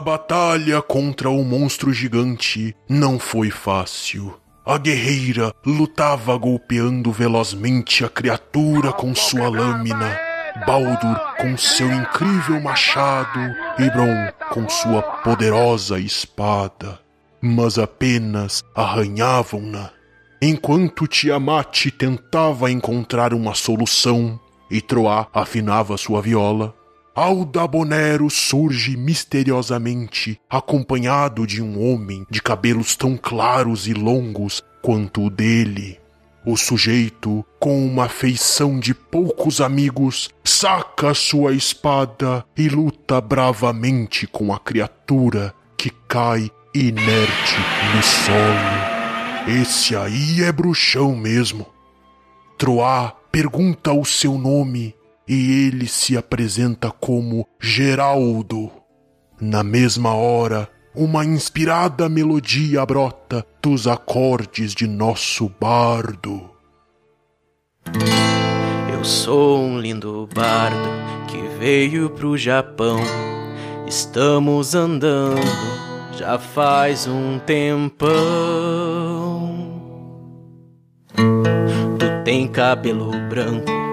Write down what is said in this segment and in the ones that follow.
A batalha contra o monstro gigante não foi fácil. A guerreira lutava golpeando velozmente a criatura com sua lâmina, Baldur com seu incrível machado e Bron com sua poderosa espada. Mas apenas arranhavam-na. Enquanto Tiamat tentava encontrar uma solução e Troá afinava sua viola, Aldabonero surge misteriosamente, acompanhado de um homem de cabelos tão claros e longos quanto o dele. O sujeito, com uma feição de poucos amigos, saca sua espada e luta bravamente com a criatura que cai inerte no solo. Esse aí é bruxão mesmo. Troá pergunta o seu nome e ele se apresenta como Geraldo. Na mesma hora, uma inspirada melodia brota dos acordes de nosso bardo. Eu sou um lindo bardo que veio pro Japão. Estamos andando já faz um tempão. Tu tem cabelo branco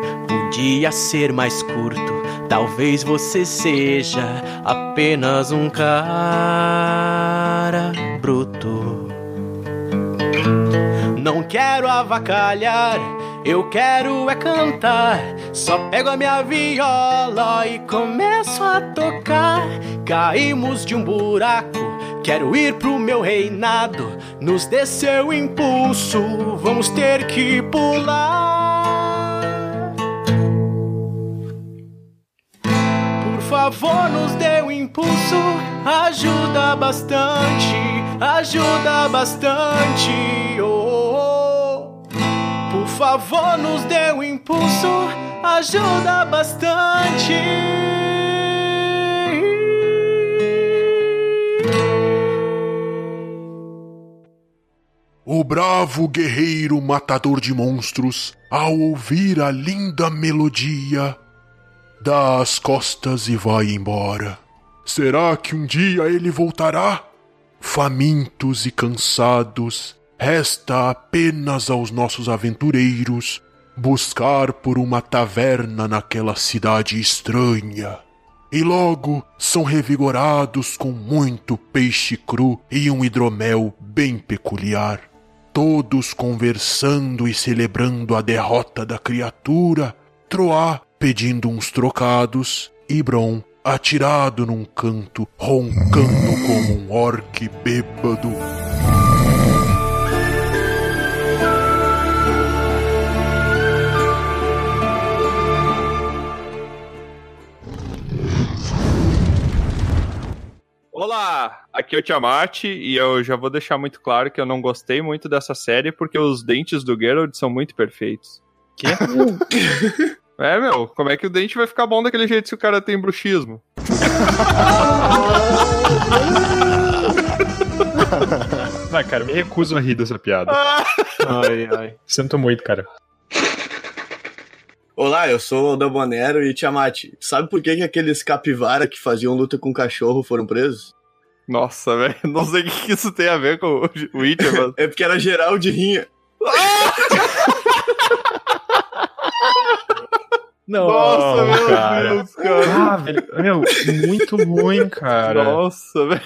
podia ser mais curto. Talvez você seja apenas um cara bruto. Não quero avacalhar, eu quero é cantar. Só pego a minha viola e começo a tocar. Caímos de um buraco, quero ir pro meu reinado. Nos desceu impulso, vamos ter que pular. Favor, nos dê um impulso. Ajuda bastante, ajuda bastante. Oh, oh, oh. Por favor, nos dê um impulso. Ajuda bastante. O bravo guerreiro matador de monstros, ao ouvir a linda melodia, dá as costas e vai embora. Será que um dia ele voltará? Famintos e cansados, resta apenas aos nossos aventureiros buscar por uma taverna naquela cidade estranha. E logo são revigorados com muito peixe cru e um hidromel bem peculiar. Todos conversando e celebrando a derrota da criatura, Troá pedindo uns trocados, e Bron atirado num canto, roncando como um orque bêbado. Olá, aqui é o Tiamat e eu já vou deixar muito claro que eu não gostei muito dessa série porque os dentes do Geralt são muito perfeitos. Que? É, meu, como é que o dente vai ficar bom daquele jeito se o cara tem bruxismo? Vai, cara, me recuso a rir dessa piada. ai, ai. Sinto muito, cara. Olá, eu sou o Dabonero e Tiamat. Sabe por que, que aqueles capivara que faziam luta com cachorro foram presos? Nossa, velho, não sei o que isso tem a ver com o Witcher, mano. é porque era geral de rinha. Não, Nossa, meu cara. Deus, cara. Ah, velho, meu, muito ruim, cara. Nossa, velho.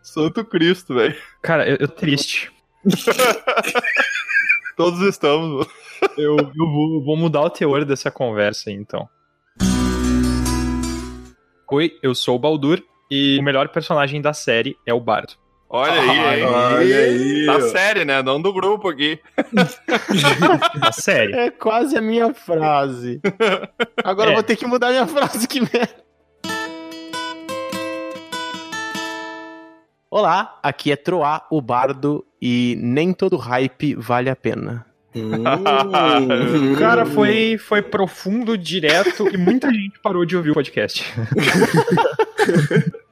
Santo Cristo, velho. Cara, eu, eu triste. Todos estamos, mano. Eu, eu vou, vou mudar o teor dessa conversa aí, então. Oi, eu sou o Baldur e o melhor personagem da série é o Bardo. Olha aí, olha aí, Da ó. série, né? Não do grupo aqui. A série. É quase a minha frase. Agora É. eu vou ter que mudar minha frase, que merda. Olá, aqui é Troá, o bardo, e nem todo hype vale a pena. Hum. Cara, foi, foi profundo, direto e muita gente parou de ouvir o podcast.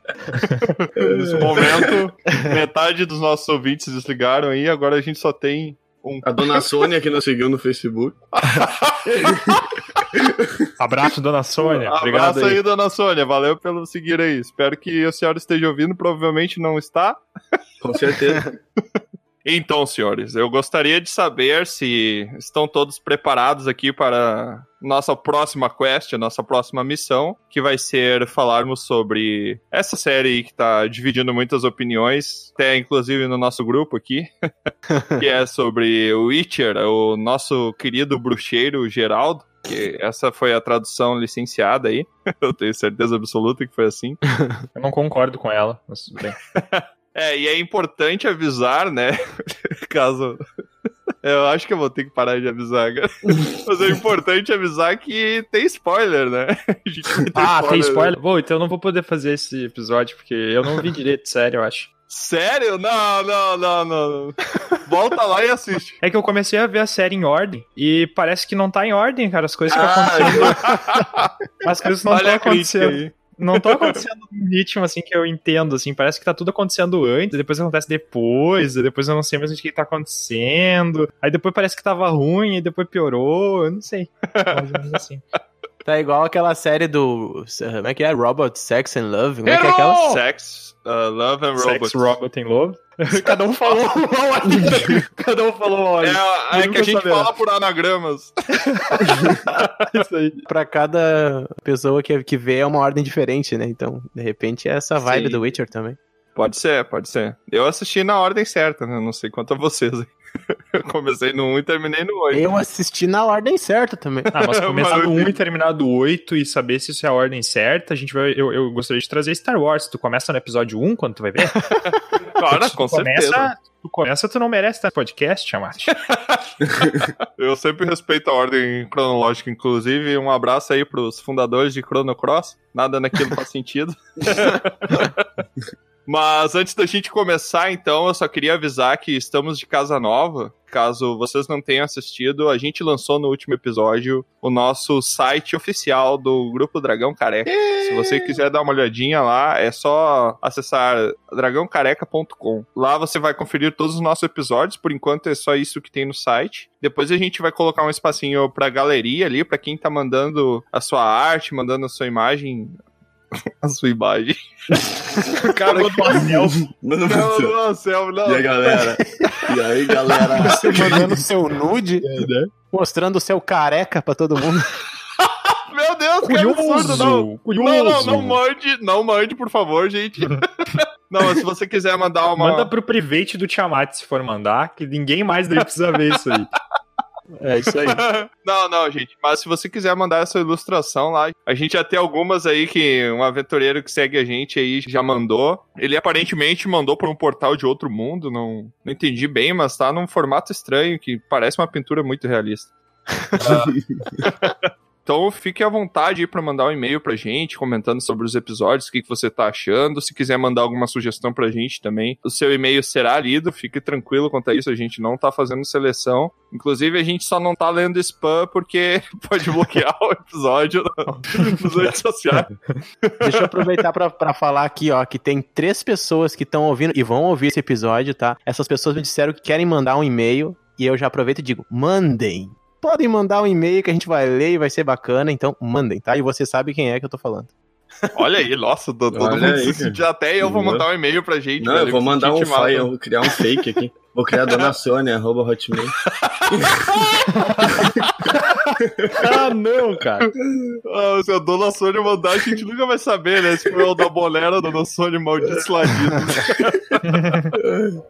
Nesse momento, metade dos nossos ouvintes desligaram aí, agora a gente só tem um. A dona Sônia que nos seguiu no Facebook. Abraço, dona Sônia. Obrigado Abraço aí. aí, dona Sônia. Valeu pelo seguir aí. Espero que a senhora esteja ouvindo. Provavelmente não está. Com certeza. Então, senhores, eu gostaria de saber se estão todos preparados aqui para nossa próxima quest, nossa próxima missão, que vai ser falarmos sobre essa série que está dividindo muitas opiniões, até inclusive no nosso grupo aqui, que é sobre o Witcher, o nosso querido bruxeiro Geraldo. Que essa foi a tradução licenciada aí. Eu tenho certeza absoluta que foi assim. Eu não concordo com ela, mas bem. É, e é importante avisar, né? Caso. Eu acho que eu vou ter que parar de avisar, cara. Mas é importante avisar que tem spoiler, né? Ter Ah, tem spoiler? Bom, então eu não vou poder fazer esse episódio, porque eu não vi direito, sério, eu acho. Sério? Não, não, não, não. Volta lá e assiste. É que eu comecei a ver a série em ordem e parece que não tá em ordem, cara, as coisas que Ah, acontecem. As coisas não estão acontecendo. Não estão acontecendo num ritmo assim que eu entendo, assim. Parece que tá tudo acontecendo antes, depois acontece depois, depois eu não sei mais o que tá acontecendo. Aí depois parece que tava ruim, e depois piorou, eu não sei. Mais ou menos assim. Tá igual aquela série do. Como é que é? Robot Sex and Love? Como é que é aquela? Sex, uh, Love and Robots. Sex, Robot and Love. Cada um falou uma hora. Cada um falou uma hora. É, é que a gente saberá. fala por anagramas. Isso aí. Pra cada pessoa que, que vê é uma ordem diferente, né? Então, de repente, é essa vibe Sim. do Witcher também. Pode ser, pode ser. Eu assisti na ordem certa, né? Não sei quanto a vocês. aí. Eu comecei no 1 e terminei no 8. Eu assisti na ordem certa também. Ah, mas começar Mano, do 1 e terminar do 8 e saber se isso é a ordem certa, a gente vai. Eu, eu gostaria de trazer Star Wars. Tu começa no episódio 1 quando tu vai ver? Cara, com tu certeza. começa, tu começa, tu não merece estar no podcast, Chamate. Eu sempre respeito a ordem cronológica, inclusive. Um abraço aí pros fundadores de Chrono Cross. Nada naquilo faz sentido. Mas antes da gente começar, então, eu só queria avisar que estamos de casa nova. Caso vocês não tenham assistido, a gente lançou no último episódio o nosso site oficial do Grupo Dragão Careca. Se você quiser dar uma olhadinha lá, é só acessar dragãocareca.com. Lá você vai conferir todos os nossos episódios. Por enquanto é só isso que tem no site. Depois a gente vai colocar um espacinho pra galeria ali, pra quem tá mandando a sua arte, mandando a sua imagem. a sua imagem. o cara mandou uma selfie. Mano, Não, não, selfie, não. E aí, galera? E aí, galera? Você mandando seu nude, mostrando o seu careca pra todo mundo. Meu Deus, que absurdo, não. Curioso, Não, não, não mande, não mande, por favor, gente. não, se você quiser mandar uma. Manda pro private do Tiamat se for mandar, que ninguém mais deve precisar ver isso aí. É isso aí. não, não, gente. Mas se você quiser mandar essa ilustração lá, a gente já tem algumas aí que um aventureiro que segue a gente aí já mandou. Ele aparentemente mandou por um portal de outro mundo, não, não entendi bem, mas tá num formato estranho que parece uma pintura muito realista. Ah, Então fique à vontade pra mandar um e-mail pra gente, comentando sobre os episódios, o que, que você tá achando. Se quiser mandar alguma sugestão pra gente também, o seu e-mail será lido, fique tranquilo quanto a isso, a gente não tá fazendo seleção. Inclusive, a gente só não tá lendo spam porque pode bloquear o episódio nas redes sociais. Deixa eu aproveitar pra falar aqui, ó, que tem três pessoas que estão ouvindo e vão ouvir esse episódio, tá? Essas pessoas me disseram que querem mandar um e-mail e eu já aproveito e digo, mandem. Podem mandar um e-mail que a gente vai ler e vai ser bacana, então mandem, tá? E você sabe quem é que eu tô falando. Olha aí, nossa, todo, Olha mundo aí, se sentiu. Até eu vou mandar um e-mail pra gente. Não, velho, eu vou mandar um file, eu vou criar um fake aqui. Vou criar Dona Sônia, arroba hotmail. Ah, não, cara. Ah, se a Dona Sônia mandar, a gente nunca vai saber, né? Se foi o da Bolera, Dona Sônia maldito ladino.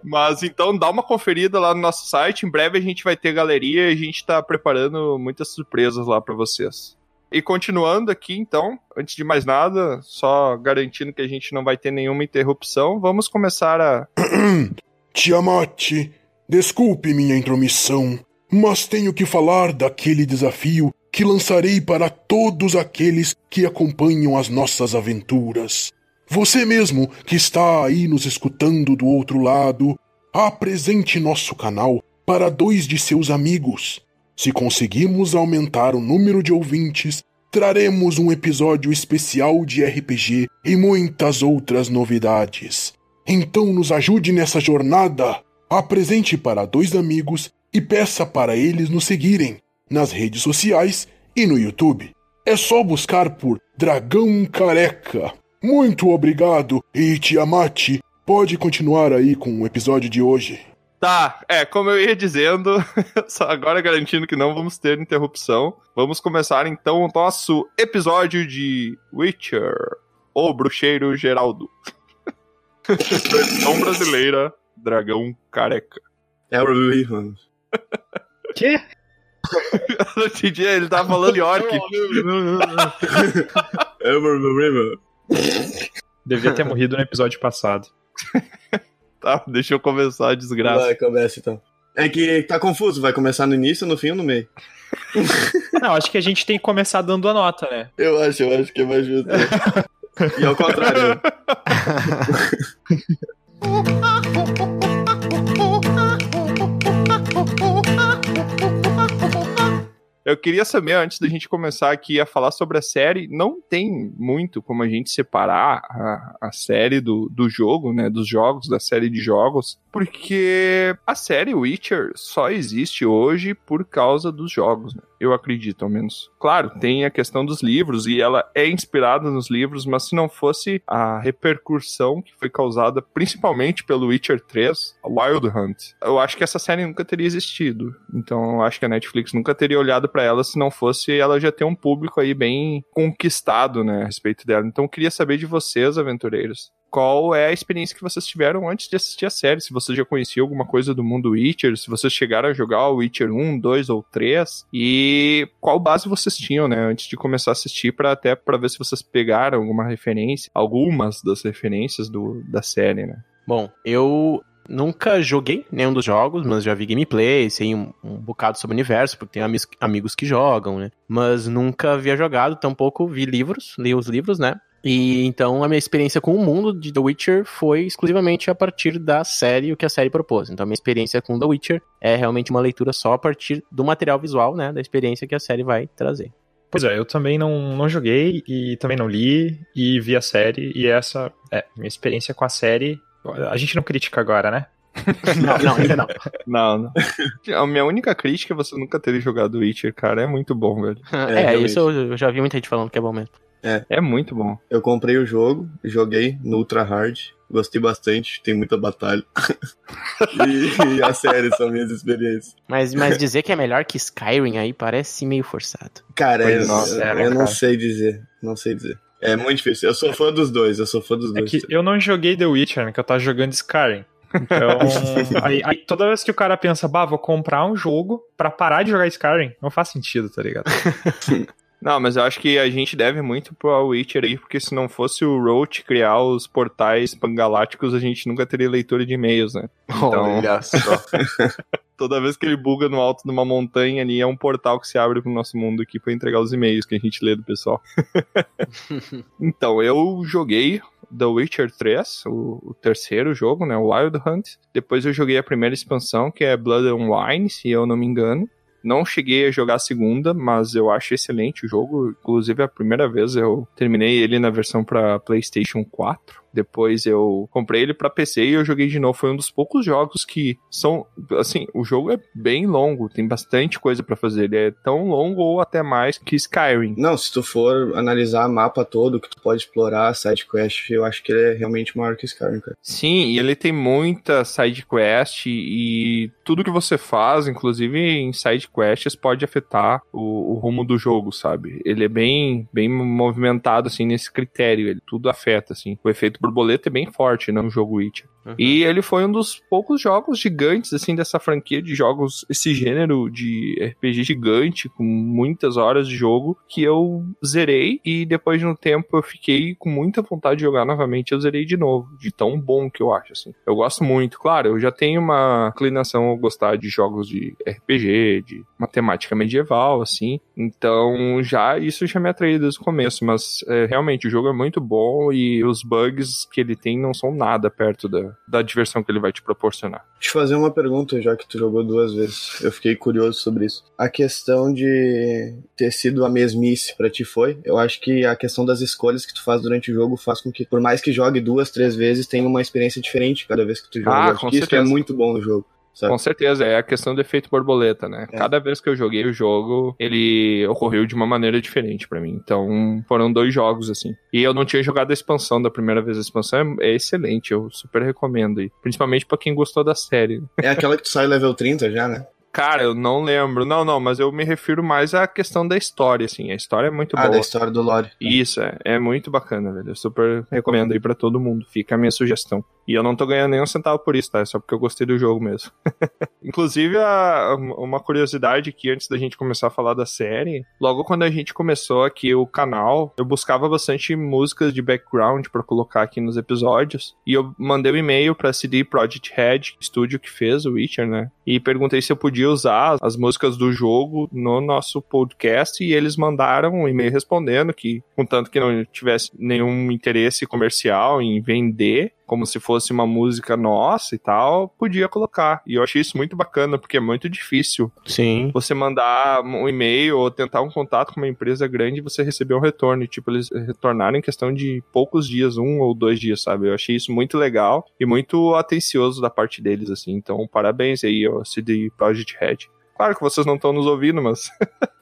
Mas então dá uma conferida lá no nosso site. Em breve a gente vai ter galeria e a gente tá preparando muitas surpresas lá pra vocês. E continuando aqui, então, antes de mais nada, só garantindo que a gente não vai ter nenhuma interrupção, vamos começar a. Tiamat, desculpe minha intromissão, mas tenho que falar daquele desafio que lançarei para todos aqueles que acompanham as nossas aventuras. Você mesmo que está aí nos escutando do outro lado, apresente nosso canal para dois de seus amigos. Se conseguirmos aumentar o número de ouvintes, traremos um episódio especial de RPG e muitas outras novidades. Então nos ajude nessa jornada. Apresente para dois amigos e peça para eles nos seguirem nas redes sociais E no YouTube é só buscar por Dragão Careca. Muito obrigado e Tiamat, pode continuar aí com o episódio de hoje. Tá, é, como eu ia dizendo, só agora garantindo que não vamos ter interrupção, vamos começar então o nosso episódio de Witcher, ou Bruxeiro Geraldo. Versão brasileira, Dragão Careca. É o Rui, mano. Quê? Eu não entendi, ele tava falando York. É o Rui, mano. Devia ter morrido no episódio passado. Tá, deixa eu começar a desgraça. Vai, começa então. É que tá confuso, vai começar no início, no fim ou no meio? Não, acho que a gente tem que começar dando a nota, né? Eu acho, eu acho que é mais justo. e ao contrário. Eu queria saber, antes da gente começar aqui a falar sobre a série, não tem muito como a gente separar a, a série do, do jogo, né? Dos jogos, da série de jogos, porque a série Witcher só existe hoje por causa dos jogos, né? Eu acredito, ao menos. Claro, tem a questão dos livros, e ela é inspirada nos livros, mas se não fosse a repercussão que foi causada principalmente pelo Witcher 3, Wild Hunt, eu acho que essa série nunca teria existido. Então eu acho que a Netflix nunca teria olhado para ela se não fosse ela já ter um público aí bem conquistado, né, a respeito dela. Então eu queria saber de vocês, aventureiros. Qual é a experiência que vocês tiveram antes de assistir a série? Se vocês já conheciam alguma coisa do mundo Witcher, se vocês chegaram a jogar o Witcher 1, 2 ou 3, e qual base vocês tinham, né, antes de começar a assistir, para até para ver se vocês pegaram alguma referência, algumas das referências do, da série, né? Bom, eu nunca joguei nenhum dos jogos, mas já vi gameplay, sei um, um bocado sobre o universo, porque amigos, amigos que jogam, né? Mas nunca havia jogado, tampouco vi livros, li os livros, né? E então a minha experiência com o mundo de The Witcher foi exclusivamente a partir da série, o que a série propôs. Então a minha experiência com The Witcher é realmente uma leitura só a partir do material visual, né? Da experiência que a série vai trazer. Pois é, eu também não, não joguei e também não li e vi a série e essa é minha experiência com a série. A gente não critica agora, né? Não, não, ainda não. Não, não. A minha única crítica é você nunca ter jogado Witcher, cara. É muito bom, velho. É, realmente. isso eu, eu já vi muita gente falando que é bom mesmo. É muito bom. Eu comprei o jogo, joguei no Ultra Hard, gostei bastante, tem muita batalha. e, e a série são minhas experiências. Mas, mas dizer que é melhor que Skyrim aí parece meio forçado. Cara, Pois eu, nossa, eu, é, eu não cara. sei dizer, não sei dizer. É muito difícil. Eu sou fã dos dois, eu sou fã dos É dois. que eu não joguei The Witcher, né? Que eu tava jogando Skyrim. Então, aí, aí toda vez que o cara pensa, bah, vou comprar um jogo pra parar de jogar Skyrim, não faz sentido, tá ligado? Não, mas eu acho que a gente deve muito pro Witcher aí, porque se não fosse o Roach criar os portais pangalácticos, a gente nunca teria leitura de e-mails, né? Então- Olha só. Toda vez que ele buga no alto de uma montanha ali, é um portal que se abre pro nosso mundo aqui pra entregar os e-mails que a gente lê do pessoal. então, eu joguei The Witcher 3, o, o terceiro jogo, né? O Wild Hunt. Depois eu joguei a primeira expansão, que é Blood and Wine, se eu não me engano. Não cheguei a jogar a segunda, mas eu acho excelente o jogo. Inclusive, a primeira vez eu terminei ele na versão para PlayStation 4. Depois eu comprei ele para PC e eu joguei de novo. Foi um dos poucos jogos que são. Assim, o jogo é bem longo, tem bastante coisa para fazer. Ele é tão longo ou até mais que Skyrim. Não, se tu for analisar o mapa todo que tu pode explorar, side quest, eu acho que ele é realmente maior que Skyrim, cara. Sim, e ele tem muita side quest e tudo que você faz, inclusive em side quests, pode afetar o, o rumo do jogo, sabe? Ele é bem, bem movimentado assim nesse critério, ele tudo afeta assim. O efeito borboleta é bem forte no jogo Witcher. Uhum. E ele foi um dos poucos jogos gigantes, assim, dessa franquia de jogos, esse gênero de RPG gigante, com muitas horas de jogo, que eu zerei e depois de um tempo eu fiquei com muita vontade de jogar novamente. Eu zerei de novo, de tão bom que eu acho, assim. Eu gosto muito, claro, eu já tenho uma inclinação a gostar de jogos de RPG, de matemática medieval, assim. Então, já isso já me atraiu desde o começo, mas é, realmente o jogo é muito bom e os bugs que ele tem não são nada perto da, da diversão que ele vai te proporcionar. Deixa eu fazer uma pergunta, já que tu jogou duas vezes. Eu fiquei curioso sobre isso. A questão de ter sido a mesmice pra ti foi? Eu acho que a questão das escolhas que tu faz durante o jogo faz com que, por mais que jogue duas, três vezes, tenha uma experiência diferente cada vez que tu joga. Ah, com isso é muito bom no jogo. Sabe? Com certeza, é a questão do efeito borboleta, né? É. Cada vez que eu joguei o jogo, ele ocorreu de uma maneira diferente pra mim. Então, foram dois jogos, assim. E eu não tinha jogado a expansão da primeira vez. A expansão é, é excelente, eu super recomendo. aí. Principalmente pra quem gostou da série. É aquela que tu sai level 30 já, né? Cara, eu não lembro. Não, não, mas eu me refiro mais à questão da história, assim. A história é muito Ah, boa. da história do lore. Isso, é, é muito bacana, velho. Eu super recomendo aí pra todo mundo. Fica a minha sugestão. E eu não tô ganhando nenhum centavo por isso, tá? É só porque eu gostei do jogo mesmo. Inclusive, a- uma curiosidade aqui antes da gente começar a falar da série. Logo quando a gente começou aqui o canal, eu buscava bastante músicas de background pra colocar aqui nos episódios. E eu mandei um e-mail pra CD Projekt Red, estúdio que fez o Witcher, né? E perguntei se eu podia usar as músicas do jogo no nosso podcast. E eles mandaram um e-mail respondendo que, contanto que não tivesse nenhum interesse comercial em vender, como se fosse uma música nossa e tal, podia colocar. E eu achei isso muito bacana, porque é muito difícil Sim. você mandar um e-mail ou tentar um contato com uma empresa grande e você receber um retorno. E, tipo, eles retornaram em questão de poucos dias, um ou dois dias, sabe? Eu achei isso muito legal e muito atencioso da parte deles, assim. Então, parabéns aí, ó, CD Project Red. Claro que vocês não estão nos ouvindo, mas.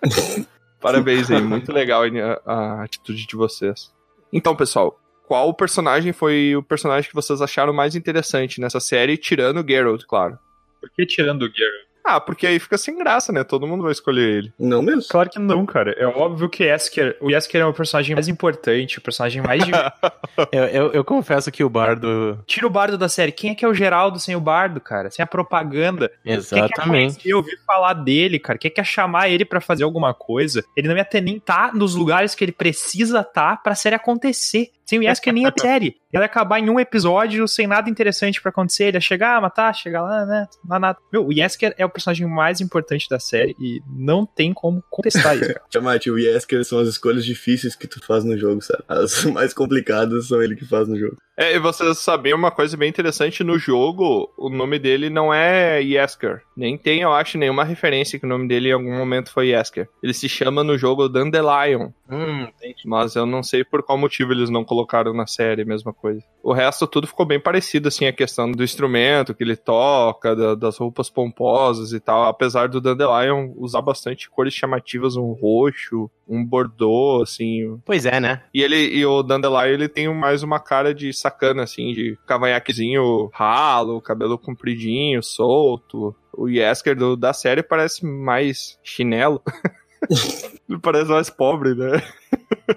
parabéns aí, muito legal a, a atitude de vocês. Então, pessoal, qual personagem foi o personagem que vocês acharam mais interessante nessa série, tirando o Geralt, claro? Por que tirando o Geralt? Ah, porque aí fica sem graça, né? Todo mundo vai escolher ele. Não mesmo? Claro que não, cara. É óbvio que Esker, o Esker é o personagem mais importante, o personagem mais de... Eu, eu, eu confesso que o bardo. Tira o bardo da série. Quem é que é o Geraldo sem o bardo, cara? Sem a propaganda. Quem quer Exatamente. conhecer, ouvir falar dele, cara? Quem quer chamar ele pra fazer alguma coisa? Ele não ia ter nem tá nos lugares que ele precisa tá pra série acontecer. Sem o Yesker nem a série. Ela ia acabar em um episódio sem nada interessante pra acontecer. Ele ia chegar, matar, chegar lá, né? Não há nada. Meu, o Yesker é o personagem mais importante da série e não tem como contestar isso. Tiamat, o Yesker são as escolhas difíceis que tu faz no jogo, sabe? As mais complicadas são ele que faz no jogo. É, e vocês sabem uma coisa bem interessante no jogo, o nome dele não é Yesker. Nem tem, eu acho, nenhuma referência que o nome dele em algum momento foi Yesker. Ele se chama no jogo Dandelion. Hum, Mas eu não sei por qual motivo eles não colocaram na série a mesma coisa. O resto tudo ficou bem parecido, assim, a questão do instrumento que ele toca, da- das roupas pomposas e tal. Apesar do Dandelion usar bastante cores chamativas, um roxo, um bordô, assim. Pois é, né? E ele e o Dandelion, ele tem mais uma cara de sacana, assim, de cavanhaquezinho ralo, cabelo compridinho, solto. O Yesker do, da série parece mais chinelo. ele parece mais pobre, né?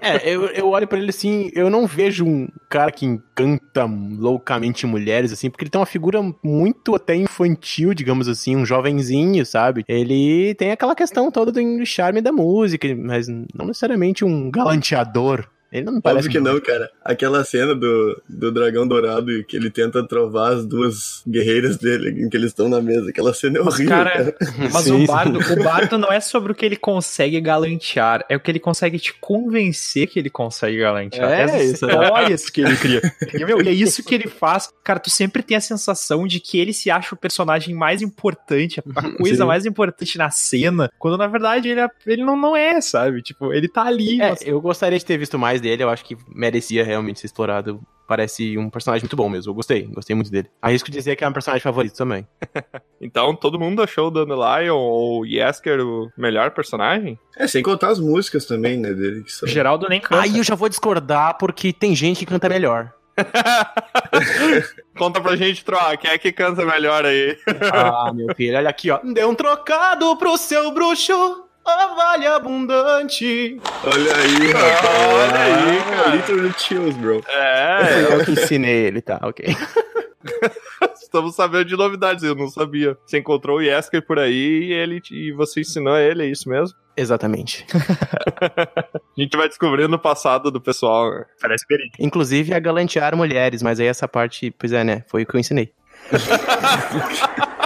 É, eu, eu olho pra ele assim, eu não vejo um cara que encanta loucamente mulheres, assim, porque ele tem uma figura muito até infantil, digamos assim, um jovenzinho, sabe? Ele tem aquela questão toda do charme da música, mas não necessariamente um galanteador. Ele não parece. Óbvio que não, cara. Aquela cena do, do dragão dourado e que ele tenta trovar as duas guerreiras dele, em que eles estão na mesa. Aquela cena é Mas, horrível, cara, cara. Mas Sim, o, bardo, o bardo não é sobre o que ele consegue galantear, é o que ele consegue te convencer que ele consegue galantear. É, Essas isso, histórias que ele cria. E, meu, e é isso que ele faz. Cara, tu sempre tem a sensação de que ele se acha o personagem mais importante, a coisa Sim. mais importante na cena, quando na verdade ele, é- ele não, não é, sabe? Tipo, ele tá ali. É, mas- eu gostaria de ter visto mais dele, eu acho que merecia realmente ser explorado. Parece um personagem muito bom mesmo, eu gostei, gostei muito dele. Arrisco dizer que é um personagem favorito também. Então, todo mundo achou o Dandelion ou o Yesker o melhor personagem? É, sem contar as músicas também, né, dele. Que são... Geraldo nem canta. Aí eu já vou discordar porque tem gente que canta melhor. Conta pra gente, Troa, quem é que canta melhor aí? Ah, meu filho, olha aqui, ó. Dê um trocado pro seu bruxo, vale abundante. Olha aí, rapaz. Olha aí, cara. Literally chills, bro. É, Eu que ensinei ele, tá, ok. estamos sabendo de novidades, eu não sabia. Você encontrou o Yesker por aí e, ele, e você ensinou ele, é isso mesmo? Exatamente. A gente vai descobrindo o passado do pessoal. né? Parece verídico. Inclusive a galantear mulheres, mas aí essa parte, pois é, né? Foi o que eu ensinei.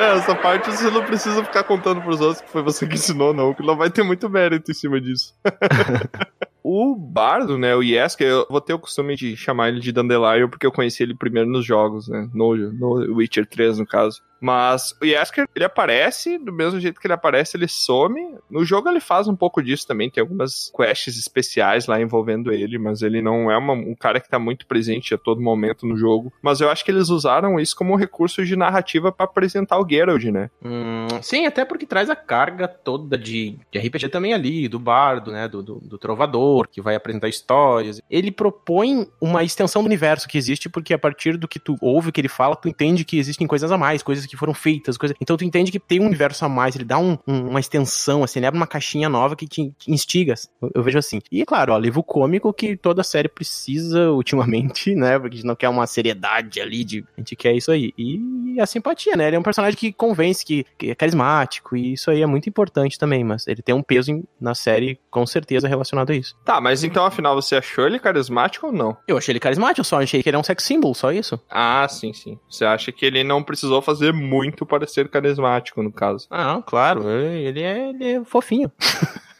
É, essa parte você não precisa ficar contando pros outros que foi você que ensinou, não, que não vai ter muito mérito em cima disso. o Bardo, né, o Yesker, eu vou ter o costume de chamar ele de Dandelion porque eu conheci ele primeiro nos jogos, né, no, no Witcher 3, no caso. Mas o Yesker, ele aparece, do mesmo jeito que ele aparece, ele some. No jogo ele faz um pouco disso também, tem algumas quests especiais lá envolvendo ele, mas ele não é uma, um cara que tá muito presente a todo momento no jogo. Mas eu acho que eles usaram isso como um recurso de narrativa para apresentar o Geralt, né? Hum, sim, até porque traz a carga toda de, de RPG também ali, do bardo, né? Do, do, do trovador, que vai apresentar histórias. Ele propõe uma extensão do universo que existe, porque a partir do que tu ouve o que ele fala, tu entende que existem coisas a mais, coisas que foram feitas, coisas. Então tu entende que tem um universo a mais, ele dá um, um, uma extensão, assim, ele abre uma caixinha nova que te, te instiga. Eu, eu, vejo assim. E é claro, ó, livro cômico que toda série precisa ultimamente, né? Porque a gente não quer uma seriedade ali, de, a gente quer isso aí. E a simpatia, né? Ele é um personagem que convence, que, que é carismático, e isso aí é muito importante também, mas ele tem um peso em, na série com certeza relacionado a isso. Tá, mas então afinal você achou ele carismático ou não? Eu achei ele carismático, eu só achei que ele é um sex symbol, só isso. Ah, sim, sim. Você acha que ele não precisou fazer muito para ser carismático, no caso? Ah, claro, ele é, ele é fofinho.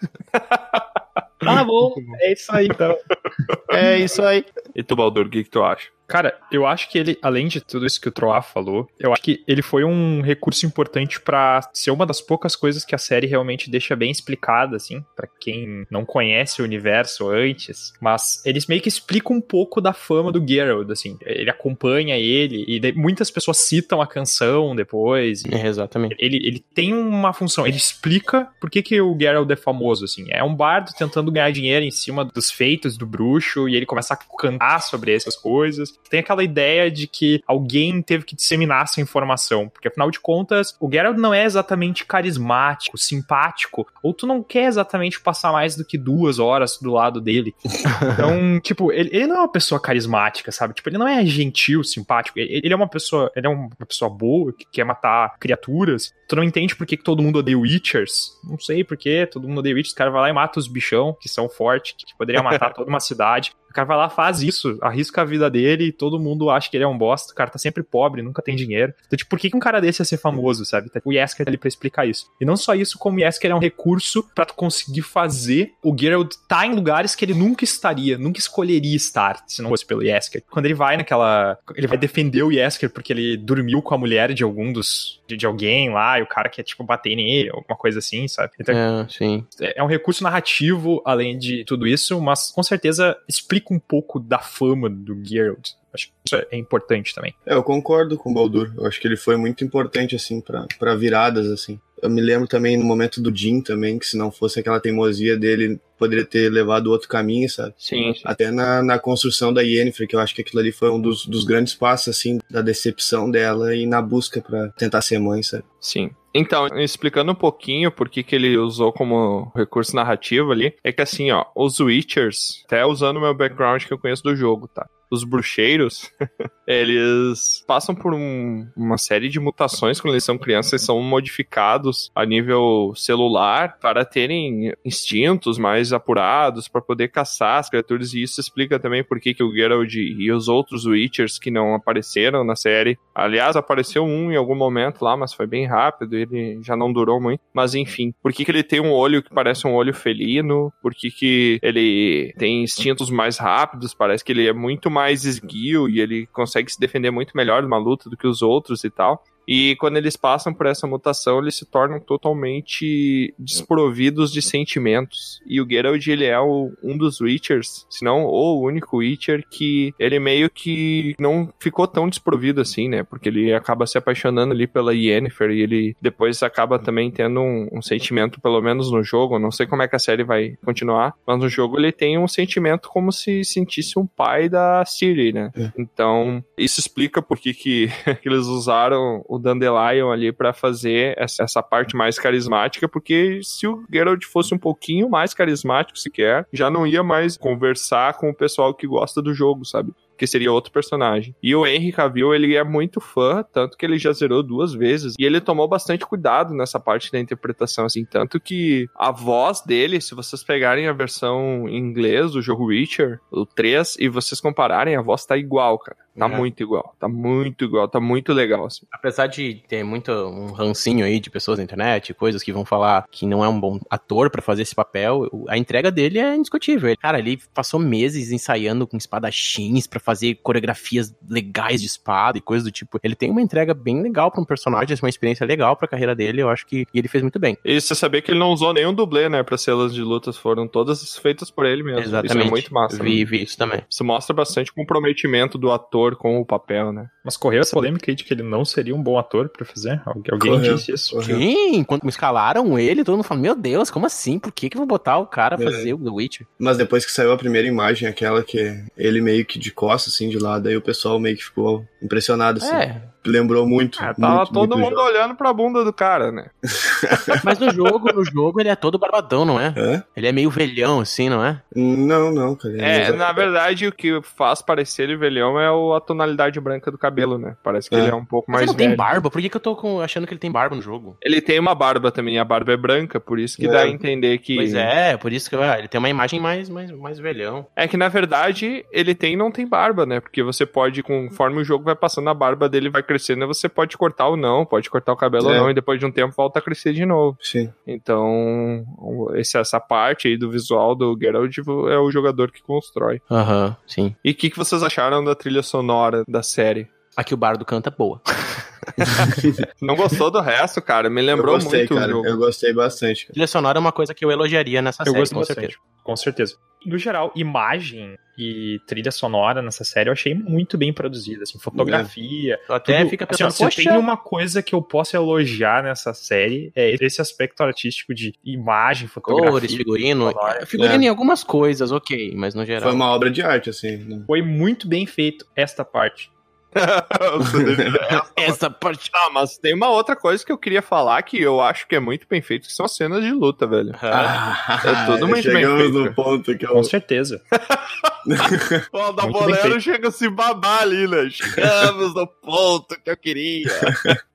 Tá bom, é isso aí então. É isso aí. E tu, Baldur, o que, que tu acha? Cara, eu acho que ele, além de tudo isso que o Troá falou, eu acho que ele foi um recurso importante para ser uma das poucas coisas que a série realmente deixa bem explicada, assim, para quem não conhece o universo antes. Mas eles meio que explicam um pouco da fama do Geralt, assim. Ele acompanha ele e muitas pessoas citam a canção depois. É, exatamente. Ele, ele tem uma função, ele explica por que, que o Geralt é famoso, assim. É um bardo tentando ganhar dinheiro em cima dos feitos do bruxo e ele começa a cantar sobre essas coisas tem aquela ideia de que alguém teve que disseminar essa informação, porque afinal de contas, o Geralt não é exatamente carismático, simpático, ou tu não quer exatamente passar mais do que duas horas do lado dele. Então, tipo, ele, ele não é uma pessoa carismática, sabe? Tipo, ele não é gentil, simpático, ele, ele é uma pessoa, ele é uma pessoa boa, que quer matar criaturas. Tu não entende por que, que todo mundo odeia Witchers? Não sei por que todo mundo odeia Witchers, o cara vai lá e mata os bichão, que são fortes, que poderia matar toda uma cidade. O cara vai lá, faz isso, arrisca a vida dele e todo mundo acha que ele é um bosta. O cara tá sempre pobre, nunca tem dinheiro. Então, tipo, por que, que um cara desse ia ser famoso, sabe? O Yesker tá ali pra explicar isso. E não só isso, como o Yesker é um recurso para tu conseguir fazer o Geralt tá em lugares que ele nunca estaria, nunca escolheria estar, se não fosse pelo Yesker. Quando ele vai naquela. Ele vai defender o Yesker porque ele dormiu com a mulher de algum dos. de, de alguém lá, e o cara quer, tipo, bater nele, alguma coisa assim, sabe? Então, é, sim. É um recurso narrativo, além de tudo isso, mas com certeza explica explica um pouco da fama do Geralt. Acho que isso é importante também. É, eu concordo com o Baldur. Eu acho que ele foi muito importante, assim, para viradas, assim. Eu me lembro também no momento do Jim também, que se não fosse aquela teimosia dele, poderia ter levado outro caminho, sabe? Sim. sim. Até na, na construção da Yennefer, que eu acho que aquilo ali foi um dos, dos grandes passos, assim, da decepção dela e na busca para tentar ser mãe, sabe? Sim. Então, explicando um pouquinho por que, que ele usou como recurso narrativo ali, é que assim, ó, os Witchers, até usando o meu background que eu conheço do jogo, tá? Os bruxeiros, eles passam por um, uma série de mutações quando eles são crianças, eles são modificados a nível celular para terem instintos mais apurados, para poder caçar as criaturas, e isso explica também por que, que o Geralt e os outros Witchers que não apareceram na série, aliás, apareceu um em algum momento lá, mas foi bem rápido, ele já não durou muito. Mas enfim, por que, que ele tem um olho que parece um olho felino? Por que, que ele tem instintos mais rápidos? Parece que ele é muito mais esguio e ele consegue se defender muito melhor numa luta do que os outros e tal. E quando eles passam por essa mutação, eles se tornam totalmente desprovidos de sentimentos. E o Geralt, ele é o, um dos Witchers, se não o único Witcher, que ele meio que não ficou tão desprovido assim, né? Porque ele acaba se apaixonando ali pela Yennefer e ele depois acaba também tendo um, um sentimento, pelo menos no jogo. não sei como é que a série vai continuar, mas no jogo ele tem um sentimento como se sentisse um pai da Ciri, né? É. Então, isso explica por que, que eles usaram o Dandelion ali para fazer essa, essa, parte mais carismática, porque se o Geralt fosse um pouquinho mais carismático sequer, já não ia mais conversar com o pessoal que gosta do jogo, sabe? Que seria outro personagem. E o Henry Cavill, ele é muito fã, tanto que ele já zerou duas vezes, e ele tomou bastante cuidado nessa parte da interpretação, assim, tanto que a voz dele, se vocês pegarem a versão em inglês do jogo Witcher, o 3, e vocês compararem, a voz tá igual, cara. Tá é. muito igual, tá muito igual, tá muito legal, assim. Apesar de ter muito um rancinho aí de pessoas na internet, coisas que vão falar que não é um bom ator para fazer esse papel, a entrega dele é indiscutível. Cara, ele passou meses ensaiando com espadachins para fazer coreografias legais de espada e coisas do tipo. Ele tem uma entrega bem legal pra um personagem, uma experiência legal pra carreira dele, eu acho que e ele fez muito bem. E você sabia que ele não usou nenhum dublê, né, pra cenas de lutas, foram todas feitas por ele mesmo. Exatamente. Isso é muito massa. Vi, né? vi isso também. Isso mostra bastante comprometimento do ator com o papel, né? Mas correu essa polêmica aí de que ele não seria um bom ator pra fazer? Algu- Alguém Correu, disse isso? correu. Sim, quando escalaram ele, todo mundo falou, meu Deus, como assim? Por que que vão botar o cara a É. fazer o The Witcher? Mas depois que saiu a primeira imagem, aquela que ele meio que de costas, assim, de lado, aí o pessoal meio que ficou impressionado, assim. É, Lembrou muito. Ah, tava muito, todo muito mundo jogo. olhando pra bunda do cara, né? mas no jogo, no jogo ele é todo barbadão, não é? Hã? Ele é meio velhão, assim, não é? Não, não, cara. É, na verdade, o que faz parecer ele velhão é o- a tonalidade branca do cabelo, né? Parece que É. ele é um pouco Mas mais ele não tem velho. barba, por que, que eu tô com- achando que ele tem barba no jogo? Ele tem uma barba também, a barba é branca, por isso que É. dá a entender que. Pois é, por isso que ah, ele tem uma imagem mais, mais, mais velhão. É que na verdade ele tem e não tem barba, né? Porque você pode, conforme o jogo vai passando, a barba dele vai crescendo e você pode cortar ou não, pode cortar o cabelo ou É. não, e depois de um tempo volta a crescer de novo. Sim. Então, esse- essa parte aí do visual do Geralt é o jogador que constrói. Aham, sim. E o que, que vocês acharam da trilha sonora da série? Aqui o bardo canta boa. Não gostou do resto, cara? Me lembrou eu gostei, muito cara. o jogo. Eu gostei bastante, cara. Trilha sonora é uma coisa que eu elogiaria nessa Eu série, com bastante. certeza. Com certeza. No geral, imagem e trilha sonora nessa série eu achei muito bem produzida, assim, fotografia. Eu até tudo- fica assim, ó, pensando, se tem uma coisa que eu posso elogiar nessa série é esse aspecto artístico de imagem, fotografia. cores, figurino. sonora. Figurino É. em algumas coisas, ok, mas no geral. Foi uma obra de arte, assim. né? Foi muito bem feito esta parte. Essa parte. Ah, mas tem uma outra coisa que eu queria falar que eu acho que é muito bem feito, que são as cenas de luta, velho. Ah, É tudo muito bem Chegamos feito, no ponto que eu... Com certeza. O da Muito bem Bolero chega a se babar ali, né? Chegamos no ponto que eu queria.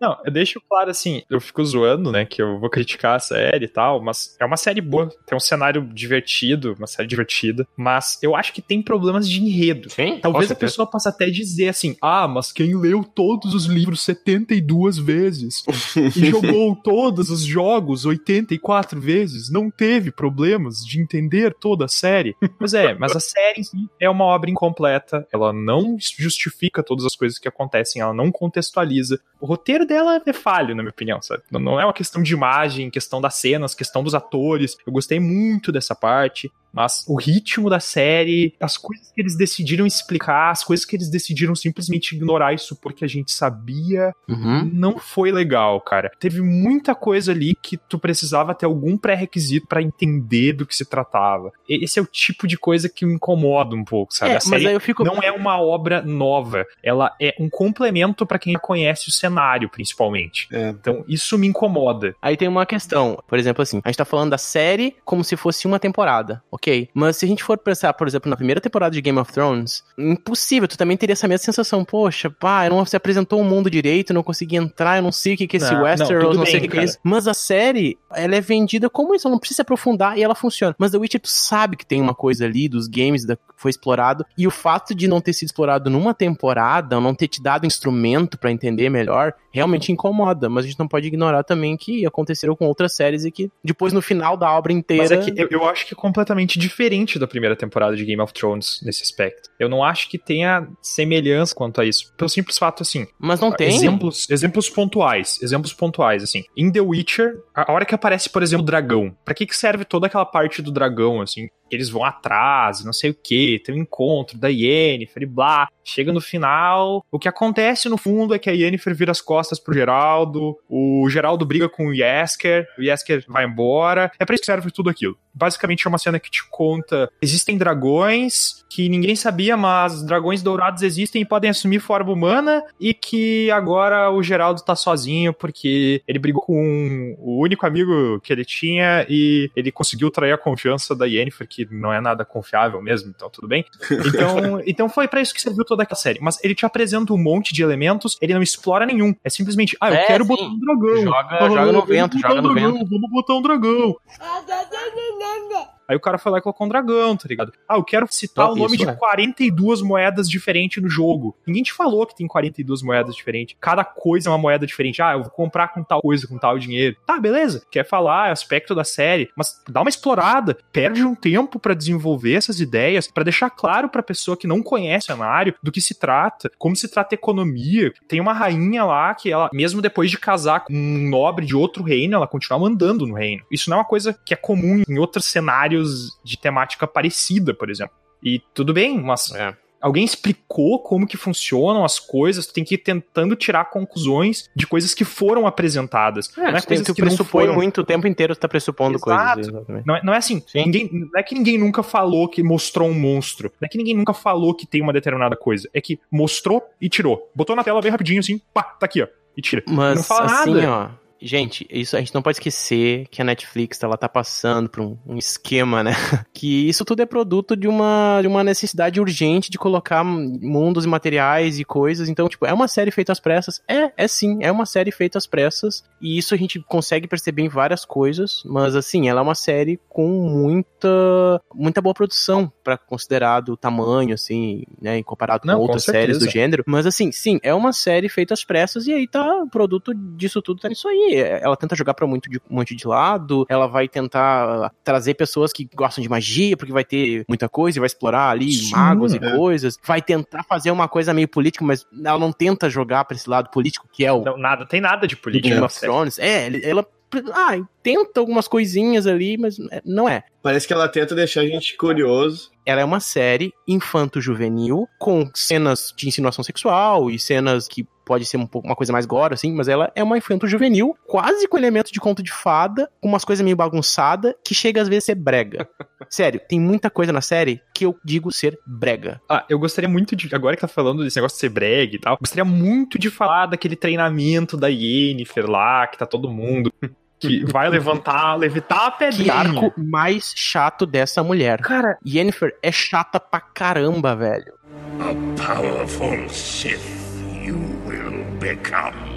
Não, eu deixo claro assim, eu fico zoando, né, que eu vou criticar a série e tal, mas é uma série boa, tem um cenário divertido, uma série divertida, mas eu acho que tem problemas de enredo. Sim, Talvez a pessoa possa até dizer assim: ah, mas quem leu todos os livros 72 vezes e jogou todos os jogos 84 vezes não teve problemas de entender toda a série. Pois é, mas a série é uma obra incompleta, ela não justifica todas as coisas que acontecem, ela não contextualiza. O roteiro dela é falho, na minha opinião, sabe? Não- Não é uma questão de imagem, questão das cenas, questão dos atores. Eu gostei muito dessa parte. Mas o ritmo da série, as coisas que eles decidiram explicar, as coisas que eles decidiram simplesmente ignorar isso porque a gente sabia, Uhum. não foi legal, cara. Teve muita coisa ali que tu precisava ter algum pré-requisito pra entender do que se tratava. Esse é o tipo de coisa que me incomoda um pouco, sabe? É, a mas série aí eu fico. não é uma obra nova, ela é um complemento pra quem conhece o cenário, principalmente. É. Então, isso me incomoda. Aí tem uma questão, por exemplo, assim, a gente tá falando da série como se fosse uma temporada, ok? Mas se a gente for pensar, por exemplo, na primeira temporada de Game of Thrones, impossível, tu também teria essa mesma sensação, poxa, pá, não se apresentou o mundo direito, eu não consegui entrar, eu não sei o que que é esse Não, não, Westeros, tudo não, sei o que que é isso. Mas a série, ela é vendida como isso, ela não precisa se aprofundar e ela funciona. Mas The Witcher, tu sabe que tem uma coisa ali dos games da, que foi explorado, e o fato de não ter sido explorado numa temporada, ou não ter te dado instrumento pra entender melhor, realmente incomoda, mas a gente não pode ignorar também que aconteceram com outras séries e que depois no final da obra inteira. Mas é que eu, eu acho que é completamente diferente da primeira temporada de Game of Thrones nesse aspecto. Eu não acho que tenha semelhança quanto a isso. Pelo simples fato, assim. Mas não tem. Exemplos, exemplos pontuais. Exemplos pontuais, assim. Em The Witcher, a hora que aparece, por exemplo, o dragão. Pra que, que serve toda aquela parte do dragão, assim? Eles vão atrás, não sei o que, tem um encontro da Yennefer e blá. Chega no final, o que acontece no fundo é que a Yennefer vira as costas pro Geraldo, o Geraldo briga com o Yesker, o Yesker vai embora. É pra isso que serve tudo aquilo. Basicamente é uma cena que te conta: existem dragões que ninguém sabia, mas dragões dourados existem e podem assumir forma humana, e que agora o Geraldo tá sozinho porque ele brigou com o único amigo que ele tinha e ele conseguiu trair a confiança da Yennefer, que não é nada confiável mesmo, então tudo bem. Então, então foi pra isso que serviu toda aquela série. Mas ele te apresenta um monte de elementos, ele não explora nenhum. É simplesmente, ah, eu É, quero sim. botar um dragão. Joga- Ah, joga no vento, joga no dragão, vento. Vamos botar um dragão. Aí o cara foi lá e colocou um dragão, tá ligado? Ah, eu quero citar Oh, o nome de é. 42 moedas diferentes no jogo. Ninguém te falou que tem 42 moedas diferentes. Cada coisa é uma moeda diferente. Ah, eu vou comprar com tal coisa, com tal dinheiro. Tá, beleza. Quer falar, é aspecto da série, mas dá uma explorada. Perde um tempo pra desenvolver essas ideias, pra deixar claro pra pessoa que não conhece o cenário do que se trata, como se trata a economia. Tem uma rainha lá que ela, mesmo depois de casar com um nobre de outro reino, ela continua mandando no reino. Isso não é uma coisa que é comum em outros cenários de temática parecida, por exemplo. E tudo bem, mas É. alguém explicou como que funcionam as coisas, tu tem que ir tentando tirar conclusões de coisas que foram apresentadas. É, não é coisas que não pressupõe foram. muito o tempo inteiro, tu tá pressupondo Exato. coisas. Exatamente. Não é, não é assim, Sim. ninguém, não é que ninguém nunca falou que mostrou um monstro. Não é que ninguém nunca falou que tem uma determinada coisa. É que mostrou e tirou. Botou na tela bem rapidinho assim, pá, tá aqui, ó. E tira. Mas não fala assim, nada. ó. Gente, isso a gente não pode esquecer que a Netflix ela tá passando por um, um esquema, né? Que isso tudo é produto de uma, de uma necessidade urgente de colocar mundos e materiais e coisas. Então, tipo, é uma série feita às pressas. É, é sim, é uma série feita às pressas. E isso a gente consegue perceber em várias coisas. Mas assim, ela é uma série com muita, muita boa produção para considerado o tamanho, assim, né? Comparado Não, com com outras séries do gênero. Mas assim, sim, é uma série feita às pressas e aí tá, o produto disso tudo tá nisso aí. Ela tenta jogar pra muito de, muito de lado, ela vai tentar trazer pessoas que gostam de magia, porque vai ter muita coisa e vai explorar ali Sim, magos e é. coisas. Vai tentar fazer uma coisa meio política, mas ela não tenta jogar pra esse lado político, que é o Não, nada, tem nada de política Game na of série. Thrones. É, ele- ela ah, tenta algumas coisinhas ali, mas não é. Parece que ela tenta deixar a gente curioso. Ela é uma série infanto-juvenil, com cenas de insinuação sexual e cenas que pode ser um pouco uma coisa mais gore, assim, mas ela é uma infanto-juvenil, quase com elemento de conto de fada, com umas coisas meio bagunçadas, que chega às vezes a ser brega. Sério, tem muita coisa na série que eu digo ser brega. Ah, eu gostaria muito de. Agora que tá falando desse negócio de ser brega e tal, gostaria muito de falar daquele treinamento da Yennefer lá, que tá todo mundo. Que vai levantar, levitar a Que pedrinha. arco mais chato dessa mulher. Cara, Yennefer é chata pra caramba, velho. A powerful Sith you will become.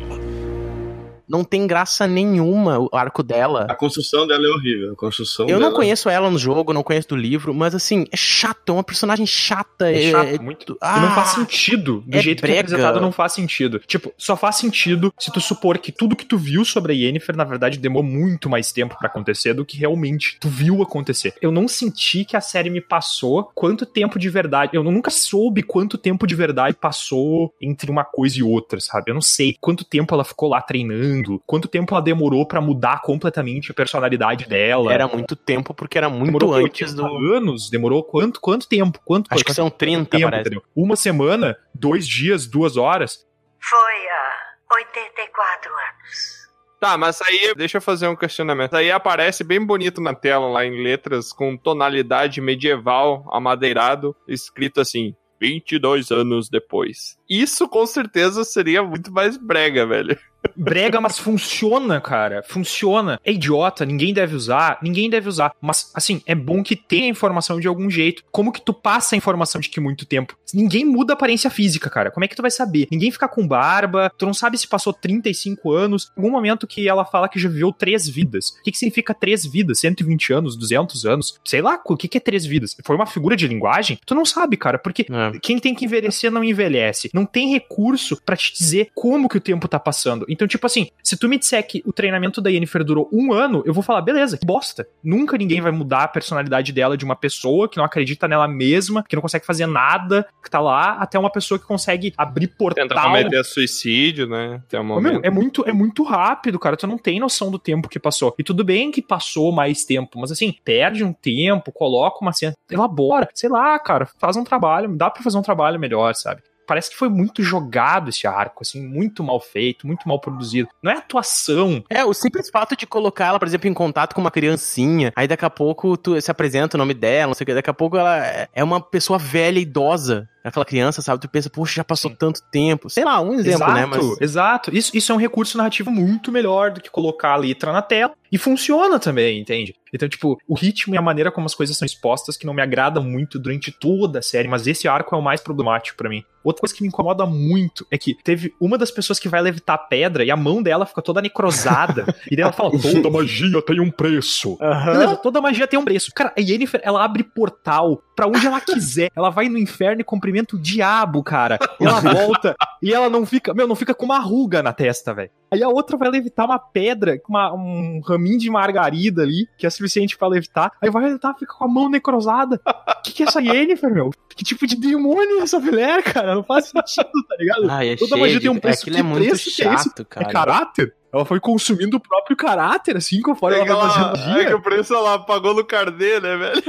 Não tem graça nenhuma o arco dela. A construção dela é horrível. A construção Eu dela... não conheço ela no jogo, não conheço do livro, mas assim, é chato, é uma personagem chata. É É, chato, é- muito. Ah, não faz sentido. Do é jeito que é brega. apresentado, não faz sentido. Tipo, só faz sentido se tu supor que tudo que tu viu sobre a Yennefer, na verdade, demorou muito mais tempo pra acontecer do que realmente tu viu acontecer. Eu não senti que a série me passou quanto tempo de verdade. Eu nunca soube quanto tempo de verdade passou entre uma coisa e outra, sabe? Eu não sei quanto tempo ela ficou lá treinando, quanto tempo ela demorou pra mudar completamente a personalidade dela. Era muito tempo, porque era muito demorou antes 80 do. anos, demorou quanto quanto tempo? Quanto Acho que são 30, tempo, parece. entendeu? Uma semana, dois dias, duas horas. Foi há 84 anos. Tá, mas aí deixa eu fazer um questionamento. Aí aparece bem bonito na tela lá em letras com tonalidade medieval amadeirado, escrito assim: 22 anos depois. Isso com certeza seria muito mais brega, velho. Brega, mas funciona, cara. Funciona. É idiota, ninguém deve usar, ninguém deve usar. Mas, assim, é bom que tenha a informação de algum jeito. Como que tu passa a informação de que muito tempo? Ninguém muda a aparência física, cara. Como é que tu vai saber? Ninguém fica com barba, tu não sabe se passou 35 anos. Em algum momento que ela fala que já viveu três vidas. O que, que significa três vidas? 120 anos, 200 anos? Sei lá, o que, que é três vidas? Foi uma figura de linguagem? Tu não sabe, cara, porque É. quem tem que envelhecer não envelhece. Não tem recurso pra te dizer como que o tempo tá passando. Então, tipo assim, se tu me disser que o treinamento da Yennefer durou um ano, eu vou falar, beleza, que bosta. Nunca ninguém vai mudar a personalidade dela de uma pessoa que não acredita nela mesma, que não consegue fazer nada, que tá lá, até uma pessoa que consegue abrir portal. Tenta cometer suicídio, né? Até Ô, momento. é muito, é muito rápido, cara. Tu não tem noção do tempo que passou. E tudo bem que passou mais tempo, mas assim, perde um tempo, coloca uma cena, elabora, sei lá, cara, faz um trabalho, dá pra fazer um trabalho melhor, sabe? Parece que foi muito jogado esse arco, assim, muito mal feito, muito mal produzido. Não é atuação. É, o simples fato de colocar ela, por exemplo, em contato com uma criancinha, aí daqui a pouco tu se apresenta o nome dela, não sei o que, daqui a pouco ela é- é uma pessoa velha, idosa. Aquela criança, sabe? Tu pensa, poxa, já passou tanto tempo. Sei lá, um exemplo, exato, né? Mas Exato. Isso, isso é um recurso narrativo muito melhor do que colocar a letra na tela. E funciona também, entende? Então, tipo, o ritmo e a maneira como as coisas são expostas que não me agrada muito durante toda a série, mas esse arco é o mais problemático pra mim. Outra coisa que me incomoda muito é que teve uma das pessoas que vai levitar a pedra e a mão dela fica toda necrosada. e daí ela fala, Toda magia tem um preço. Beleza, toda magia tem um preço. Cara, a Yennefer, ela abre portal pra onde ela quiser. Ela vai no inferno e cumprimenta o diabo, cara. E ela volta e ela não fica, meu, não fica com uma ruga na testa, velho. Aí a outra vai levitar uma pedra, com uma- um raminho de margarida ali, que é suficiente pra levitar. Aí vai levitar, fica com a mão necrosada. O que, que é essa Yennefer, meu? Que tipo de demônio é essa mulher, cara? Não faz sentido, tá ligado? Ai, é Toda magia de... tem um preço. Aquilo Que é muito preço é chato, É cara. caráter? Ela foi consumindo o próprio caráter, assim, conforme É ela que, vai ela, fazendo é magia. que o preço ela pagou no carnê, né, velho?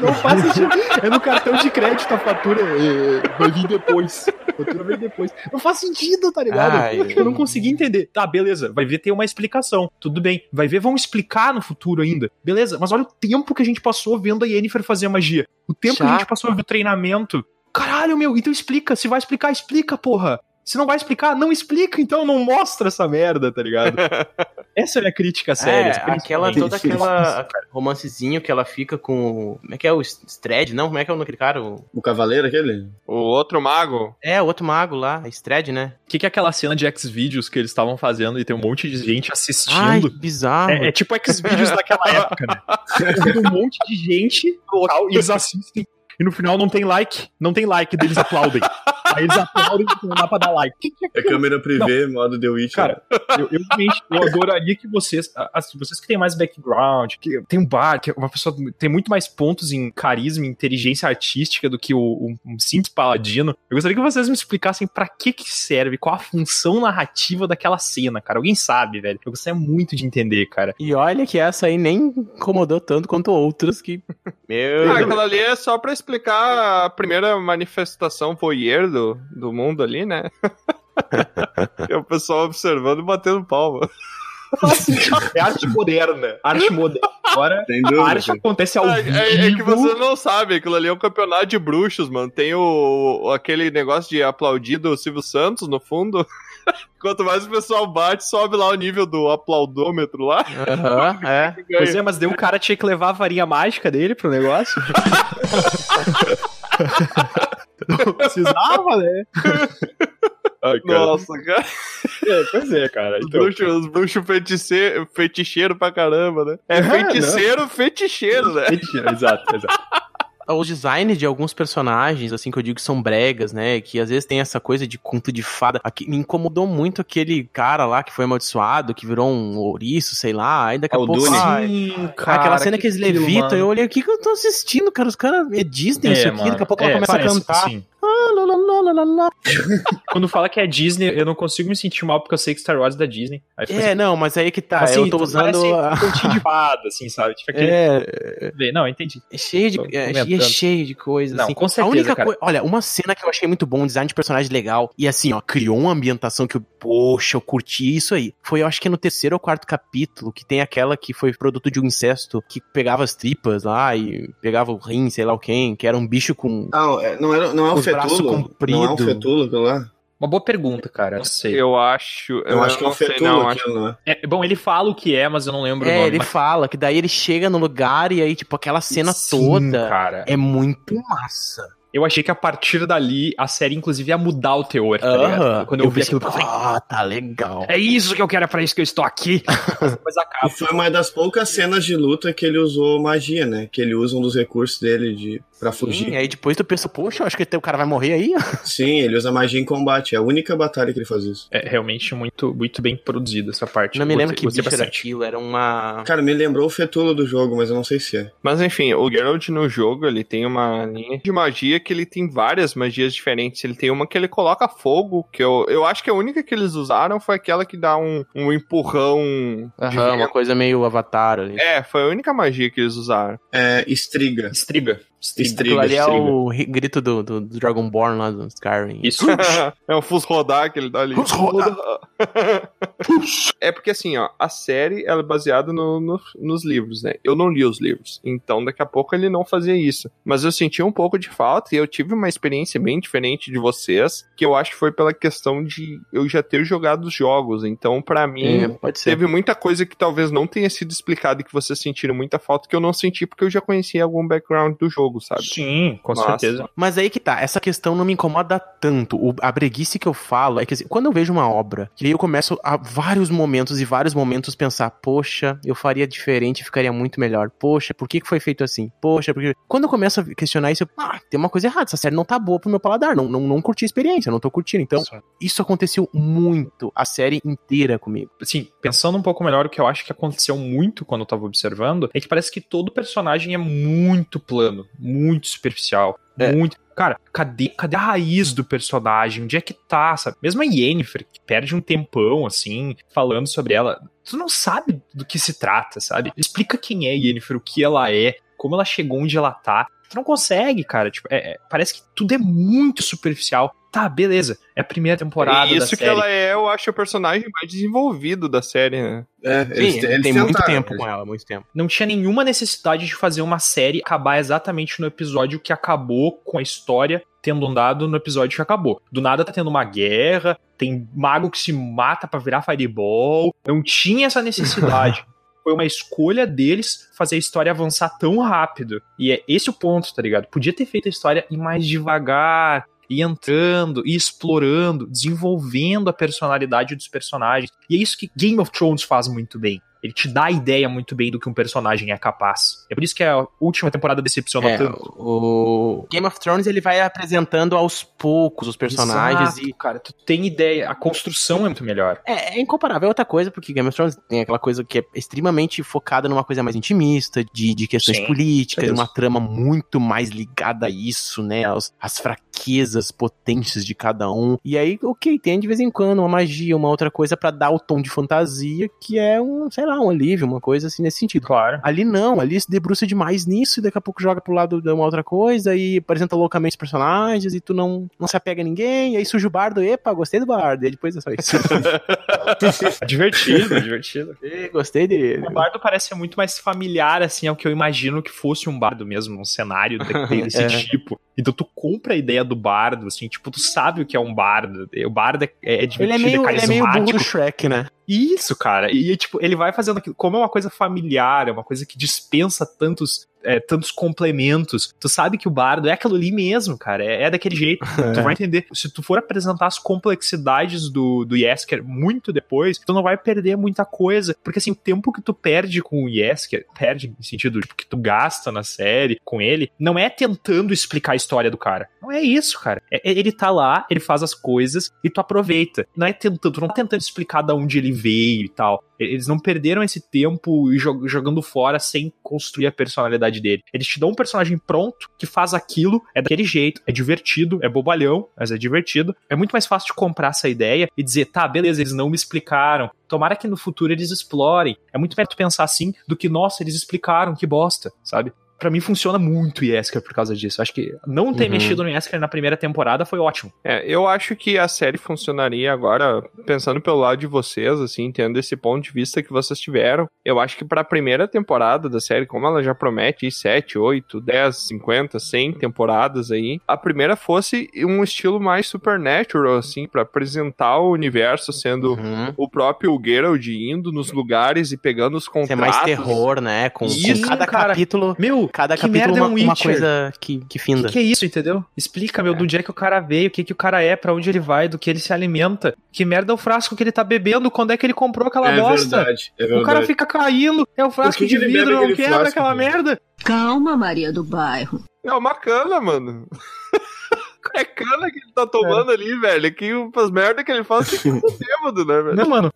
Não faz sentido. É no cartão de crédito a fatura é, vai vir depois. A fatura vem depois. Não faz sentido, tá ligado? Ai, eu não consegui entender. Tá, beleza. Vai ver ter uma explicação. Tudo bem. Vai ver, vão explicar no futuro ainda. Beleza, mas olha o tempo que a gente passou vendo a Yennefer fazer a magia. O tempo que a gente Chato. passou vendo o treinamento. Caralho, meu. Então explica. Se vai explicar, explica, porra. Se não vai explicar, não explica, então não mostra essa merda, tá ligado? Essa é a minha crítica séria. É, aquela, toda aquela romancezinho que ela fica com. o- Como é que é o Stred? Não, como é que é o nome daquele cara? O- O cavaleiro aquele? O outro mago. É, o outro mago lá, Stred, né? O que, que é aquela cena de X-Videos que eles estavam fazendo e tem um monte de gente Ai, assistindo? que bizarro. É, é tipo X-Videos daquela época, né? Tem um monte de gente e eles assistem. E no final não tem like. Não tem like, daí eles aplaudem. Aí eles aplaudem e não dá pra dar like. Que que é É câmera privê, modo The Witcher. Cara, eu, eu realmente eu adoraria que vocês, assim, vocês que têm mais background, que tem um bar, que é uma pessoa tem muito mais pontos em carisma e inteligência artística do que o, um, um simples paladino. Eu gostaria que vocês me explicassem pra que que serve, qual a função narrativa daquela cena, cara. Alguém sabe, velho. Eu gostaria muito de entender, cara. E olha que essa aí nem incomodou tanto quanto outras que. Meu. Ah, aquela ali é só pra explicar a primeira manifestação voyeur do, do mundo ali, né? é o pessoal observando e batendo palma. É arte moderna. Arte moderna. Agora, a arte acontece ao É, vivo. é- é que você não sabe, aquilo ali é um campeonato de bruxos, mano. Tem o, aquele negócio de aplaudir do Silvio Santos no fundo. Quanto mais o pessoal bate, sobe lá o nível do aplaudômetro lá. Aham, é. Pois é, mas daí o cara tinha que levar a varinha mágica dele pro negócio. Não precisava, né? Ai, Nossa, cara. É, pois é, cara. Os bruxos, os bruxos feiticeiro, feticheiro pra caramba, né? É É, feiticeiro, feticheiro, né? Exato, exato. Os designs de alguns personagens, assim, que eu digo que são bregas, né? Que às vezes tem essa coisa de conto de fada. Aqui, me incomodou muito aquele cara lá que foi amaldiçoado, que virou um ouriço, sei lá. Aí daqui a Ah, pouco. Ai, Sim, aquela cena que, eles levitam, eu olhei, o que, que eu tô assistindo, cara? Os caras. É Disney isso aqui, daqui a pouco ela começa a cantar. Ah, Quando fala que é Disney, eu não consigo me sentir mal porque eu sei que Star Wars é da Disney. É, não, mas aí que tá. assim, eu tô usando. Parece a- um de fada, assim, sabe? Tipo aquele... É, Não, entendi. É cheio de, é, e é cheio de coisas. Não, assim. com certeza, A única cara. coisa. Olha, uma cena que eu achei muito bom, um design de personagem legal. E assim, ó, criou uma ambientação que eu, poxa, eu curti isso aí. Foi, eu acho que é no terceiro ou quarto capítulo, que tem aquela que foi produto de um incesto, que pegava as tripas lá e pegava o rim, sei lá o quem, que era um bicho com. Ah, é- não, era, não é Os braços fetulo? Não é um comprido. fetulo aquilo lá? Uma boa pergunta, cara. Não sei. Eu acho. Eu, Eu, acho que é um acho- aquilo, não é? É, bom, ele fala o que é, mas eu não lembro o É, nome. ele mas- fala que daí ele chega no lugar e aí, tipo, aquela cena Sim, toda cara. é muito massa. Eu achei que a partir dali a série, inclusive, ia mudar o teor, tá? Quando eu, vi pensei, aquilo, eu falei, ah, tá legal. é isso que eu quero, é pra isso que eu estou aqui. Mas E acaba. foi uma das poucas cenas de luta que ele usou magia, né? Que ele usa um dos recursos dele de, pra fugir. Sim, aí depois tu pensa, poxa, eu acho que o cara vai morrer aí. Sim, ele usa magia em combate. É a única batalha que ele faz isso. É realmente muito, muito bem produzido essa parte. Não me lembro que bicho era aquilo, era uma... Cara, me lembrou o fetulo do jogo, mas eu não sei se é. Mas enfim, o Geralt no jogo, ele tem uma linha de magia que ele tem várias magias diferentes. Ele tem uma que ele coloca fogo, que eu, eu acho que a única que eles usaram foi aquela que dá um, um empurrão. Aham, uma coisa meio avatar ali. É, foi a única magia que eles usaram. É estriga. Estriga. Aquilo ali é o ri- grito do, do, do Dragonborn lá do Skyrim. Isso. é o Fus rodar que ele dá ali. Fus rodar. é porque assim, ó, a série ela é baseada no, no- nos livros, né? Eu não li os livros, então daqui a pouco ele não fazia isso. Mas eu senti um pouco de falta e eu tive uma experiência bem diferente de vocês, que eu acho que foi pela questão de eu já ter jogado os jogos. Então, pra mim, É, pode ser. teve muita coisa que talvez não tenha sido explicada e que vocês sentiram muita falta que eu não senti porque eu já conhecia algum background do jogo, sabe? Sim, com Nossa. certeza. Mas aí que tá, essa questão não me incomoda tanto. O- a breguice que eu falo é que assim, quando eu vejo uma obra, que aí eu começo a vários momentos e vários momentos pensar, poxa, eu faria diferente, ficaria muito melhor. Poxa, por que que foi feito assim? Poxa, porque. Quando eu começo a questionar isso, eu, ah, tem uma coisa errada, essa série não tá boa pro meu paladar, não, não, não curti a experiência, não tô curtindo. Então, isso aconteceu muito, a série inteira comigo. assim, pensando um pouco melhor, o que eu acho que aconteceu muito quando eu tava observando é que parece que todo personagem é muito plano, muito superficial, É. muito. Cara, cadê, cadê a raiz do personagem? Onde é que tá, sabe? Mesmo a Yennefer, que perde um tempão, assim, falando sobre ela, tu não sabe do que se trata, sabe? Explica quem é Yennefer, o que ela é, como ela chegou onde ela tá. Tu não consegue, cara. Tipo, é- é- parece que tudo é muito superficial. Tá, beleza. É a primeira temporada da isso que série. ela é, eu acho, o personagem mais desenvolvido da série, né? É, Sim, tem muito tentaram, tempo né? com ela, muito tempo. não tinha nenhuma necessidade de fazer uma série acabar exatamente no episódio que acabou com a história tendo andado no episódio que acabou. Do nada tá tendo uma guerra, tem mago que se mata pra virar fireball. Não tinha essa necessidade. Foi uma escolha deles fazer a história avançar tão rápido. E é esse o ponto, tá ligado? Podia ter feito a história ir mais devagar, ir entrando, ir explorando, desenvolvendo a personalidade dos personagens. E é isso que Game of Thrones faz muito bem. Ele te dá a ideia muito bem do que um personagem é capaz. É por isso que a última temporada decepciona É, tanto. o Game of Thrones ele vai apresentando aos poucos os personagens Exato, e cara, tu tem ideia, a construção é muito melhor. É, é incomparável. É outra coisa, porque Game of Thrones tem aquela coisa que é extremamente focada numa coisa mais intimista, de, de questões Sim, políticas, uma trama muito mais ligada a isso, né? Aos, às fraquezas, potências de cada um. E aí, ok, tem de vez em quando uma magia, uma outra coisa pra dar o tom de fantasia, que é um, sei lá, um alívio, uma coisa assim nesse sentido. Claro. Ali não, ali se debruça demais nisso e daqui a pouco joga pro lado de uma outra coisa e apresenta loucamente os personagens e tu não, não se apega a ninguém, e aí surge o bardo, epa, gostei do bardo, e aí depois é só isso. divertido, divertido. Ê, gostei dele. O bardo parece ser muito mais familiar, assim, ao que eu imagino que fosse um bardo mesmo, um cenário desse É. tipo. Então tu compra a ideia do bardo, assim, tipo, tu sabe o que é um bardo. O bardo é, é divertido, Ele é meio, ele é meio burro carismático. do Shrek, né? Isso, cara. E, tipo, ele vai fazendo aquilo. Como é uma coisa familiar, é uma coisa que dispensa tantos, é, tantos complementos. Tu sabe que o bardo é aquilo ali mesmo, cara. É, é daquele jeito. Tu vai entender. Se tu for apresentar as complexidades do, do Yesker muito depois, tu não vai perder muita coisa. Porque, assim, o tempo que tu perde com o Yesker, perde no sentido tipo, que tu gasta na série com ele, não é tentando explicar a história do cara. Não é isso, cara. É- é- ele tá lá, ele faz as coisas e tu aproveita. Não é tentando, tu não tá tentando explicar da onde ele veio e tal. Eles não perderam esse tempo jo- jogando fora sem construir a personalidade dele. Eles te dão um personagem pronto que faz aquilo, é daquele jeito, é divertido, é bobalhão, mas é divertido. É muito mais fácil de comprar essa ideia e dizer, tá, beleza, eles não me explicaram. Tomara que no futuro eles explorem. É muito melhor pensar assim do que, nossa, eles explicaram, que bosta, sabe? Pra mim funciona muito o Yesker por causa disso. Acho que não ter Uhum. mexido no Yesker na primeira temporada foi ótimo. É, eu acho que a série funcionaria agora, pensando pelo lado de vocês, assim, tendo esse ponto de vista que vocês tiveram. Eu acho que pra primeira temporada da série, como ela já promete 7, 8, 10, 50, 100 temporadas aí, a primeira fosse um estilo mais supernatural, assim, pra apresentar o universo sendo Uhum. o próprio Geralt indo nos lugares e pegando os Ser contratos. mais terror, né? Com, com Isso, cada cara. capítulo. Meu, Cada que capítulo merda é uma, um uma coisa que, que O finda. que, que é isso, entendeu? Explica, meu, do onde é que o cara veio, o que, que o cara é, pra onde ele vai, do que ele se alimenta. Que merda é o frasco que ele tá bebendo, quando é que ele comprou aquela É bosta? verdade, é verdade. O cara fica caindo, é o frasco que de vidro, não quebra frasco, aquela merda. Calma, Maria do Bairro. É uma cana, mano. É cana que ele tá tomando ali, velho. Que as merdas que ele faz ser bêbado, né, velho? Não, mano.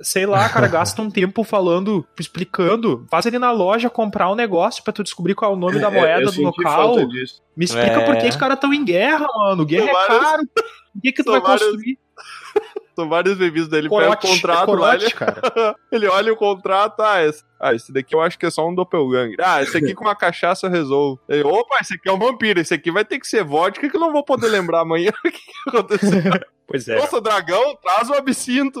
Sei lá, cara, gasta um tempo falando, explicando. Faz ele na loja comprar um negócio pra tu descobrir qual é o nome da É, moeda do local. Me explica É. por que os caras tão em guerra, mano. Guerra São é caro. Por que, que tu são vai construir? São vários bem-vindos dele. Pega o contrato é corote, Ele, cara. ele olha o contrato. Ah esse, ah, esse daqui eu acho que é só um doppelganger. Ah, esse aqui com uma cachaça eu resolvo. Ele, Opa, esse aqui é um vampiro. Esse aqui vai ter que ser vodka que eu não vou poder lembrar amanhã o que que aconteceu. Pois é. Nossa, dragão, traz o absinto.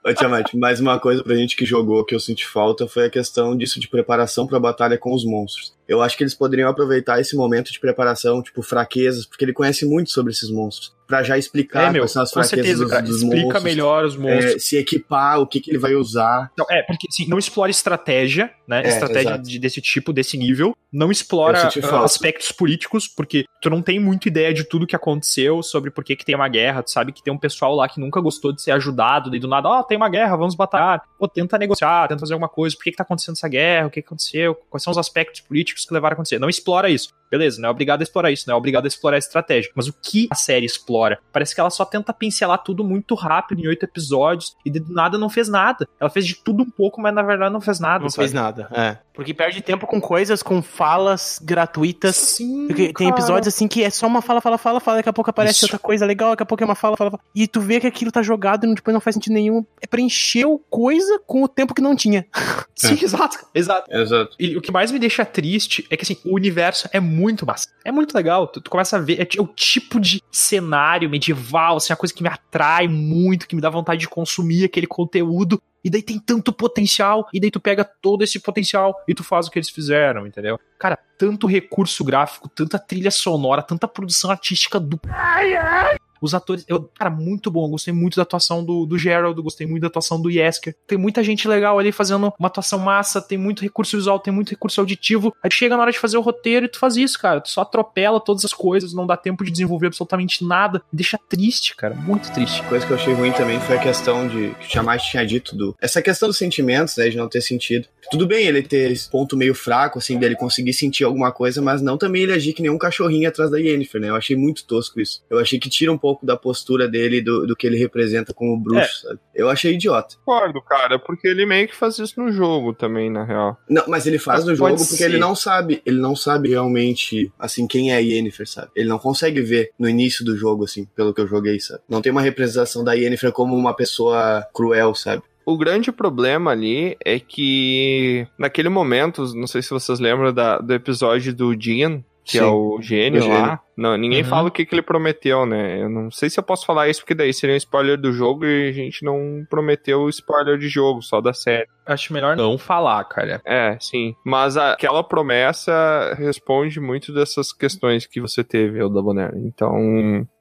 Ô, Tiamat, mais uma coisa pra gente que jogou que eu senti falta foi a questão disso de preparação pra batalha com os monstros. Eu acho que eles poderiam aproveitar esse momento de preparação, tipo, fraquezas, porque ele conhece muito sobre esses monstros. Pra já explicar É, meu, quais são as com fraquezas certeza, dos, cara. dos Explica monstros. melhor os monstros. é, se equipar, o que, que ele vai usar. Não, é, porque assim, não explora estratégia, né? É, estratégia de- desse tipo, desse nível. Não explora ah, aspectos políticos, porque tu não tem muita ideia de tudo que aconteceu, sobre por que, que tem uma guerra. Tu sabe que tem um pessoal lá que nunca gostou de ser ajudado, daí do nada, ó, tem uma guerra, vamos batalhar. Pô, tenta negociar, tenta fazer alguma coisa. Por que, que tá acontecendo essa guerra? O que, que aconteceu? Quais são os aspectos políticos que levaram a acontecer? Não explora isso. Beleza, não é obrigado a explorar isso, não é obrigado a explorar a estratégia. Mas o que a série explora? Parece que ela só tenta pincelar tudo muito rápido em oito episódios e do nada não fez nada. Ela fez de tudo um pouco, mas na verdade não fez nada. Não sabe? fez nada, é. Porque perde tempo com coisas, com falas gratuitas. Sim, Porque tem cara. episódios assim que é só uma fala, fala, fala, fala, daqui a pouco aparece Isso. outra coisa legal, daqui a pouco é uma fala, fala, fala. E tu vê que aquilo tá jogado e depois não faz sentido nenhum. É preencheu coisa com o tempo que não tinha. Sim, exato, exato. Exato. E o que mais me deixa triste é que assim, o universo é muito massa. É muito legal. Tu, tu começa a ver. É, é o tipo de cenário medieval, assim, a coisa que me atrai muito, que me dá vontade de consumir aquele conteúdo. E daí tem tanto potencial, e daí tu pega todo esse potencial e tu faz o que eles fizeram, entendeu? Cara, tanto recurso gráfico, tanta trilha sonora, tanta produção artística do. Os atores, eu, cara, muito bom. Eu gostei muito da atuação do, do Gerald, gostei muito da atuação do Yesker. Tem muita gente legal ali fazendo uma atuação massa, tem muito recurso visual, tem muito recurso auditivo. Aí chega na hora de fazer o roteiro e tu faz isso, cara. Tu só atropela todas as coisas, não dá tempo de desenvolver absolutamente nada. Deixa triste, cara, muito triste. Coisa que eu achei ruim também foi a questão de que Tiamat tinha dito do. Essa questão dos sentimentos, né? De não ter sentido. Tudo bem ele ter esse ponto meio fraco, assim, dele conseguir sentir alguma coisa, mas não também ele agir que nem um cachorrinho atrás da Yennefer, né? Eu achei muito tosco isso. Eu achei que tira um pouco da postura dele, do, do que ele representa como bruxo, sabe? Eu achei idiota. Concordo, cara, porque ele meio que faz isso no jogo também, na real. Não, mas ele faz Mas no jogo porque ser. ele não sabe, ele não sabe realmente, assim, quem é a Yennefer, sabe? Ele não consegue ver no início do jogo, assim, pelo que eu joguei, sabe? Não tem uma representação da Yennefer como uma pessoa cruel, sabe? O grande problema ali é que naquele momento, não sei se vocês lembram da- do episódio do Jean, que é Sim, o gênio o gênio. lá. Não, ninguém Uhum. fala o que, que ele prometeu, né? Eu não sei se eu posso falar isso, porque daí seria um spoiler do jogo e a gente não prometeu o spoiler de jogo, só da série. Acho melhor não falar, cara. É, sim. Mas aquela promessa responde muito dessas questões que você teve, Elda Bonner. Então,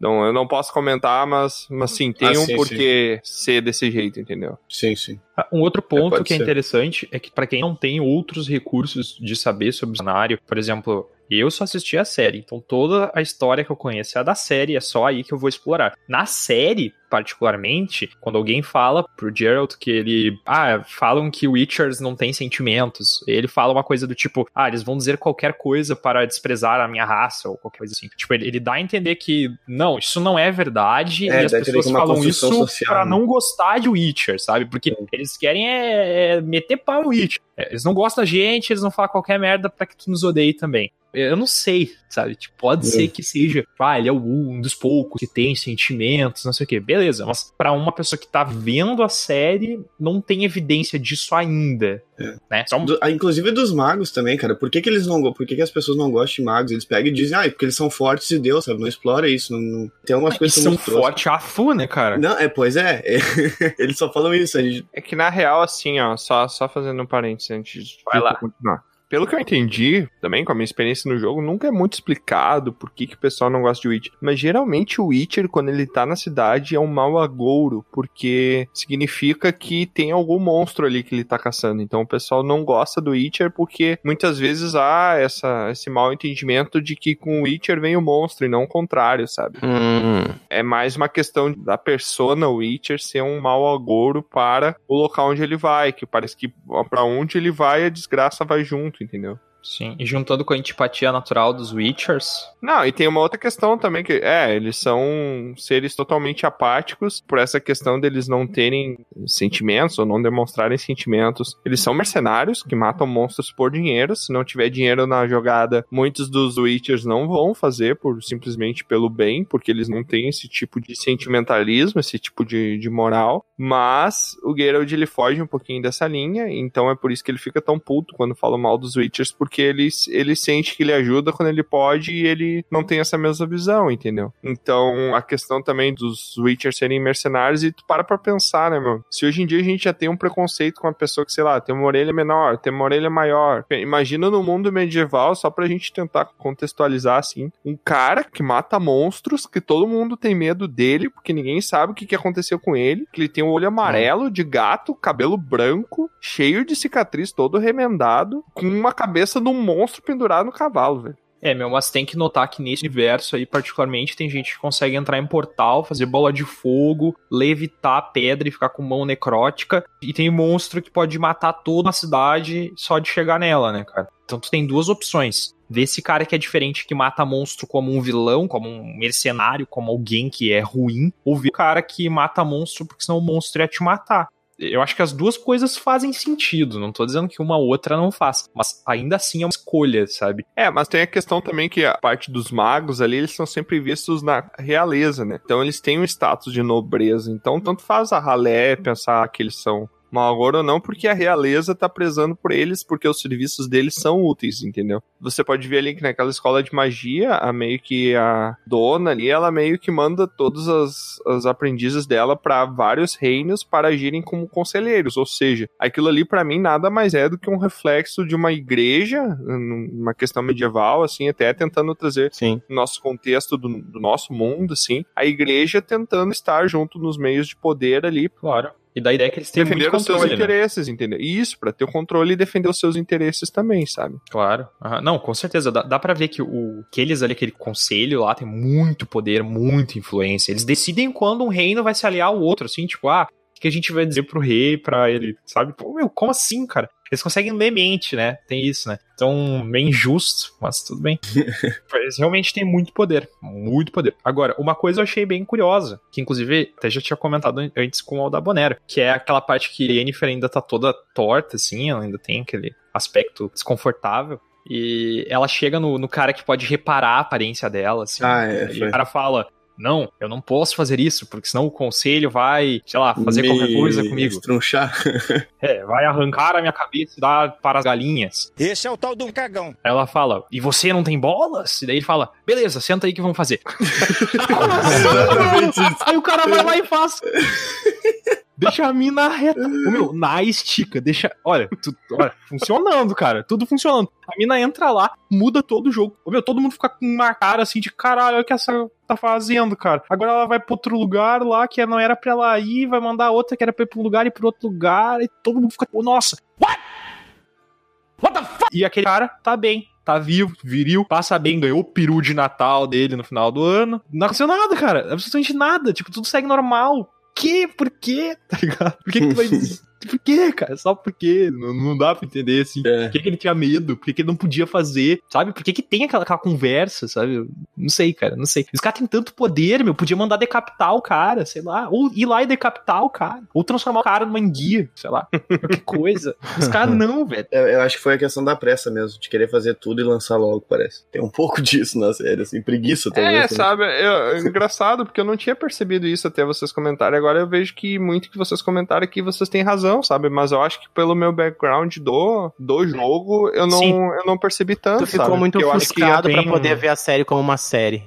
não, eu não posso comentar, mas, mas sim, tem Ah, um sim, porquê ser desse jeito, entendeu? Sim, sim. Ah, Um outro ponto pode que é ser. interessante é que pra quem não tem outros recursos de saber sobre o cenário, por exemplo, eu só assisti a série, então toda a história que eu conheço é a da série, é só aí que eu vou explorar. Na série, particularmente, quando alguém fala pro Geralt que ele, ah, falam que Witchers não têm sentimentos, ele fala uma coisa do tipo, ah, eles vão dizer qualquer coisa para desprezar a minha raça ou qualquer coisa assim. Tipo, ele, ele dá a entender que não, isso não é verdade É, e as pessoas é falam isso social, pra né? não gostar de Witcher, sabe? Porque eles querem é, é meter pau no Witcher. É, Eles não gostam da gente, eles vão falar qualquer merda pra que tu nos odeie também. Eu não sei, sabe? Tipo, pode É. ser que seja, ah, ele é um dos poucos que tem sentimentos, não sei o quê. Beleza, mas pra uma pessoa que tá vendo a série, não tem evidência disso ainda. É. Né? Só Do- ah, inclusive dos magos também, cara. Por que, que eles não Por que, que as pessoas não gostam de magos? Eles pegam e dizem, ah, é porque eles são fortes e Deus, sabe? Não explora isso. Não, não- Tem algumas e coisas que são muito toscas. forte a fu, né, cara? Não, é, pois é. eles só falam isso. A gente, É que na real, assim, ó, só, só fazendo um parênteses antes de Vai lá. continuar. Pelo que eu entendi, também com a minha experiência no jogo, nunca é muito explicado por que, que o pessoal não gosta de Witcher. Mas geralmente o Witcher, quando ele tá na cidade, é um mau agouro, porque significa que tem algum monstro ali que ele tá caçando. Então o pessoal não gosta do Witcher porque muitas vezes há essa, esse mal entendimento de que com o Witcher vem o monstro e não o contrário, sabe? Hum, É mais uma questão da persona Witcher ser um mau agouro para o local onde ele vai, que parece que pra onde ele vai a desgraça vai junto, entendeu? Sim, e juntando com a antipatia natural dos Witchers. Não, e tem uma outra questão também que, é, eles são seres totalmente apáticos por essa questão deles não terem sentimentos ou não demonstrarem sentimentos. Eles são mercenários que matam monstros por dinheiro. Se não tiver dinheiro na jogada, muitos dos Witchers não vão fazer por simplesmente pelo bem, porque eles não têm esse tipo de sentimentalismo, esse tipo de, de moral. Mas o Geralt ele foge um pouquinho dessa linha, então é por isso que ele fica tão puto quando fala mal dos Witchers, porque ele, ele sente que ele ajuda quando ele pode e ele não tem essa mesma visão, entendeu? Então a questão também dos Witchers serem mercenários, e tu para pra pensar, né, meu? Se hoje em dia a gente já tem um preconceito com uma pessoa que, sei lá, tem uma orelha menor, tem uma orelha maior. Imagina no mundo medieval, só pra gente tentar contextualizar assim, um cara que mata monstros, que todo mundo tem medo dele, porque ninguém sabe o que, que aconteceu com ele, que ele tem o olho amarelo de gato, cabelo branco, cheio de cicatriz, todo remendado, com uma cabeça de um monstro pendurado no cavalo, velho. É, meu, mas tem que notar que nesse universo aí, particularmente, tem gente que consegue entrar em portal, fazer bola de fogo, levitar a pedra e ficar com mão necrótica. E tem monstro que pode matar toda a cidade só de chegar nela, né, cara? Então tu tem duas opções. Ver esse cara que é diferente, que mata monstro como um vilão, como um mercenário, como alguém que é ruim, ou ver o cara que mata monstro porque senão o monstro ia te matar eu acho que as duas coisas fazem sentido. Não tô dizendo que uma outra não faz, mas ainda assim é uma escolha, sabe? É, mas tem a questão também que a parte dos magos ali, eles são sempre vistos na realeza, né? Então eles têm um status de nobreza. Então tanto faz a ralé pensar que eles são Malgoro não porque a realeza tá prezando por eles, porque os serviços deles são úteis, entendeu? Você pode ver ali que naquela escola de magia, a meio que a dona ali, ela meio que manda todos as, as aprendizes dela para vários reinos para agirem como conselheiros, ou seja, aquilo ali para mim nada mais é do que um reflexo de uma igreja, uma questão medieval, assim, até tentando trazer Sim. nosso contexto do, do nosso mundo, assim, a igreja tentando estar junto nos meios de poder ali. Claro. E da ideia que eles têm defender os seus né? interesses, entendeu? E isso, pra ter o controle e defender os seus interesses também, sabe? Claro. Aham. Não, com certeza. Dá, dá pra ver que o que eles ali, aquele conselho lá, tem muito poder, muita influência. Eles decidem quando um reino vai se aliar ao outro, assim, tipo, ah, que a gente vai dizer pro rei, pra ele, sabe? Pô, meu, como assim, cara? Eles conseguem ler mente, né? Tem isso, né? Então, bem injusto, mas tudo bem. Eles realmente têm muito poder. Muito poder. Agora, uma coisa eu achei bem curiosa, que inclusive até já tinha comentado antes com o Aldabonero, que é aquela parte que Yennefer ainda tá toda torta, assim, ela ainda tem aquele aspecto desconfortável. E ela chega no, no cara que pode reparar a aparência dela, assim. Ah, é, e foi. o cara fala: Não, eu não posso fazer isso, porque senão o conselho vai, sei lá, fazer Me qualquer coisa comigo. Estrunchar. É, vai arrancar a minha cabeça e dar para as galinhas. Esse é o tal do cagão. Aí ela fala, e você não tem bolas? E daí ele fala, beleza, senta aí que vamos fazer. aí o cara vai lá e faz. Deixa a mina reta. Meu, na estica, deixa. Olha, tu- olha, funcionando, cara. Tudo funcionando. A mina entra lá, muda todo o jogo. Ô, meu, todo mundo fica com uma cara assim de caralho, olha o que essa tá fazendo, cara. Agora ela vai pra outro lugar lá que não era pra ela ir, vai mandar outra que era pra ir pra um lugar e pro outro lugar. E todo mundo fica, "Pô, nossa, what? What the fuck? E aquele cara tá bem. Tá vivo, viril, passa bem, ganhou o peru de Natal dele no final do ano. Não aconteceu nada, cara. Absolutamente nada. Tipo, tudo segue normal. Que? Por quê? Tá ligado? Por que, que tu vai. Por quê, cara? Só porque não, não dá pra entender, assim. É. Por que, que ele tinha medo? Por que, que ele não podia fazer? Sabe? Por que, que tem aquela, aquela conversa, sabe? Não sei, cara, não sei. Os caras têm tanto poder, meu. Podia mandar decapitar o cara, sei lá. Ou ir lá e decapitar o cara. Ou transformar o cara numa enguia, sei lá. Qualquer coisa. Os caras não, velho. Eu, eu acho que foi a questão da pressa mesmo, de querer fazer tudo e lançar logo, parece. Tem um pouco disso na série, assim, preguiça. É, também. sabe, eu- é engraçado, porque eu não tinha percebido isso até vocês comentarem. Agora eu vejo que muito que vocês comentaram aqui, vocês têm razão, sabe? Mas eu acho que pelo meu background do, do jogo, eu não, Sim. eu não percebi tanto, Tu ficou sabe? muito Porque eu acho que frustrado tem pra um- poder ver a série como uma série.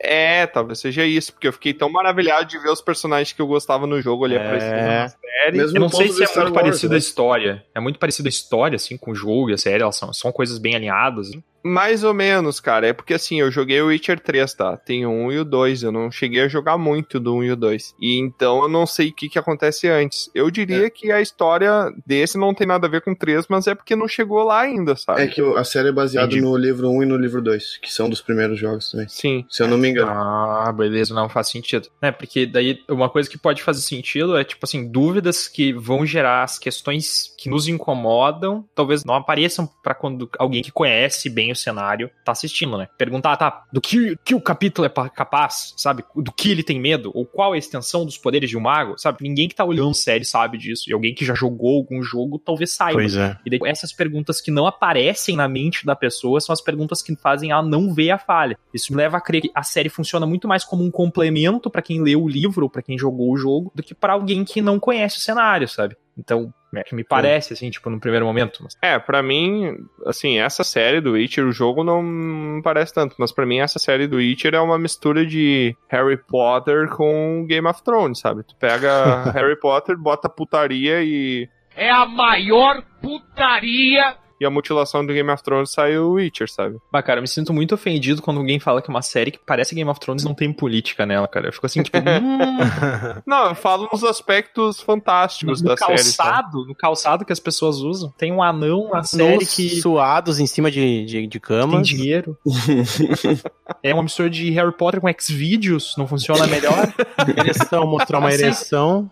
É, talvez seja isso, porque eu fiquei tão maravilhado de ver os personagens que eu gostava no jogo ali É. aparecendo na série. Mesmo Eu não sei se é Star muito Wars, parecida né? a história. É muito parecida a história, assim, com o jogo e a série. Elas são, são coisas bem alinhadas. assim. Mais ou menos, cara. É porque assim, eu joguei o Witcher 3, tá? Tem o 1 e o 2. Eu não cheguei a jogar muito do 1 e o 2. E então eu não sei o que, que acontece antes. Eu diria que a história desse não tem nada a ver com o 3, mas é porque não chegou lá ainda, sabe? É que a série é baseada Entendi. no livro 1 e no livro 2, que são dos primeiros jogos também. Sim. Se eu não me engano. Ah, beleza, não faz sentido. É, porque daí uma coisa que pode fazer sentido é, tipo assim, dúvidas que vão gerar as questões que nos incomodam, talvez não apareçam pra quando alguém que conhece bem o cenário tá assistindo, né? Perguntar, tá, do que, que o capítulo é pa- capaz, sabe? Do que ele tem medo, ou qual é a extensão dos poderes de um mago, sabe? Ninguém que tá olhando série sabe disso, e alguém que já jogou algum jogo talvez saiba. Pois é. E daí, essas perguntas que não aparecem na mente da pessoa são as perguntas que fazem ela não ver a falha. Isso me leva a crer que a série funciona muito mais como um complemento pra quem leu o livro ou pra quem jogou o jogo do que pra alguém que não conhece o cenário, sabe? Então, me parece, assim, tipo, no primeiro momento. Mas... É, pra mim, assim, essa série do Witcher, o jogo não parece tanto, mas pra mim essa série do Witcher é uma mistura de Harry Potter com Game of Thrones, sabe? Tu pega Harry Potter, bota putaria e, É a maior putaria e a mutilação do Game of Thrones sai o Witcher, sabe? Bah, cara, eu me sinto muito ofendido quando alguém fala que uma série que parece Game of Thrones não tem política nela, cara. Eu fico assim, tipo, hum, Não, eu falo nos aspectos fantásticos no da série. sabe? calçado, no calçado que as pessoas usam. Tem um anão na série que suados em cima de, de, de tem camas. dinheiro. é uma mistura de Harry Potter com Xvideos, não funciona melhor? Ereção, mostrar uma Assim. ereção.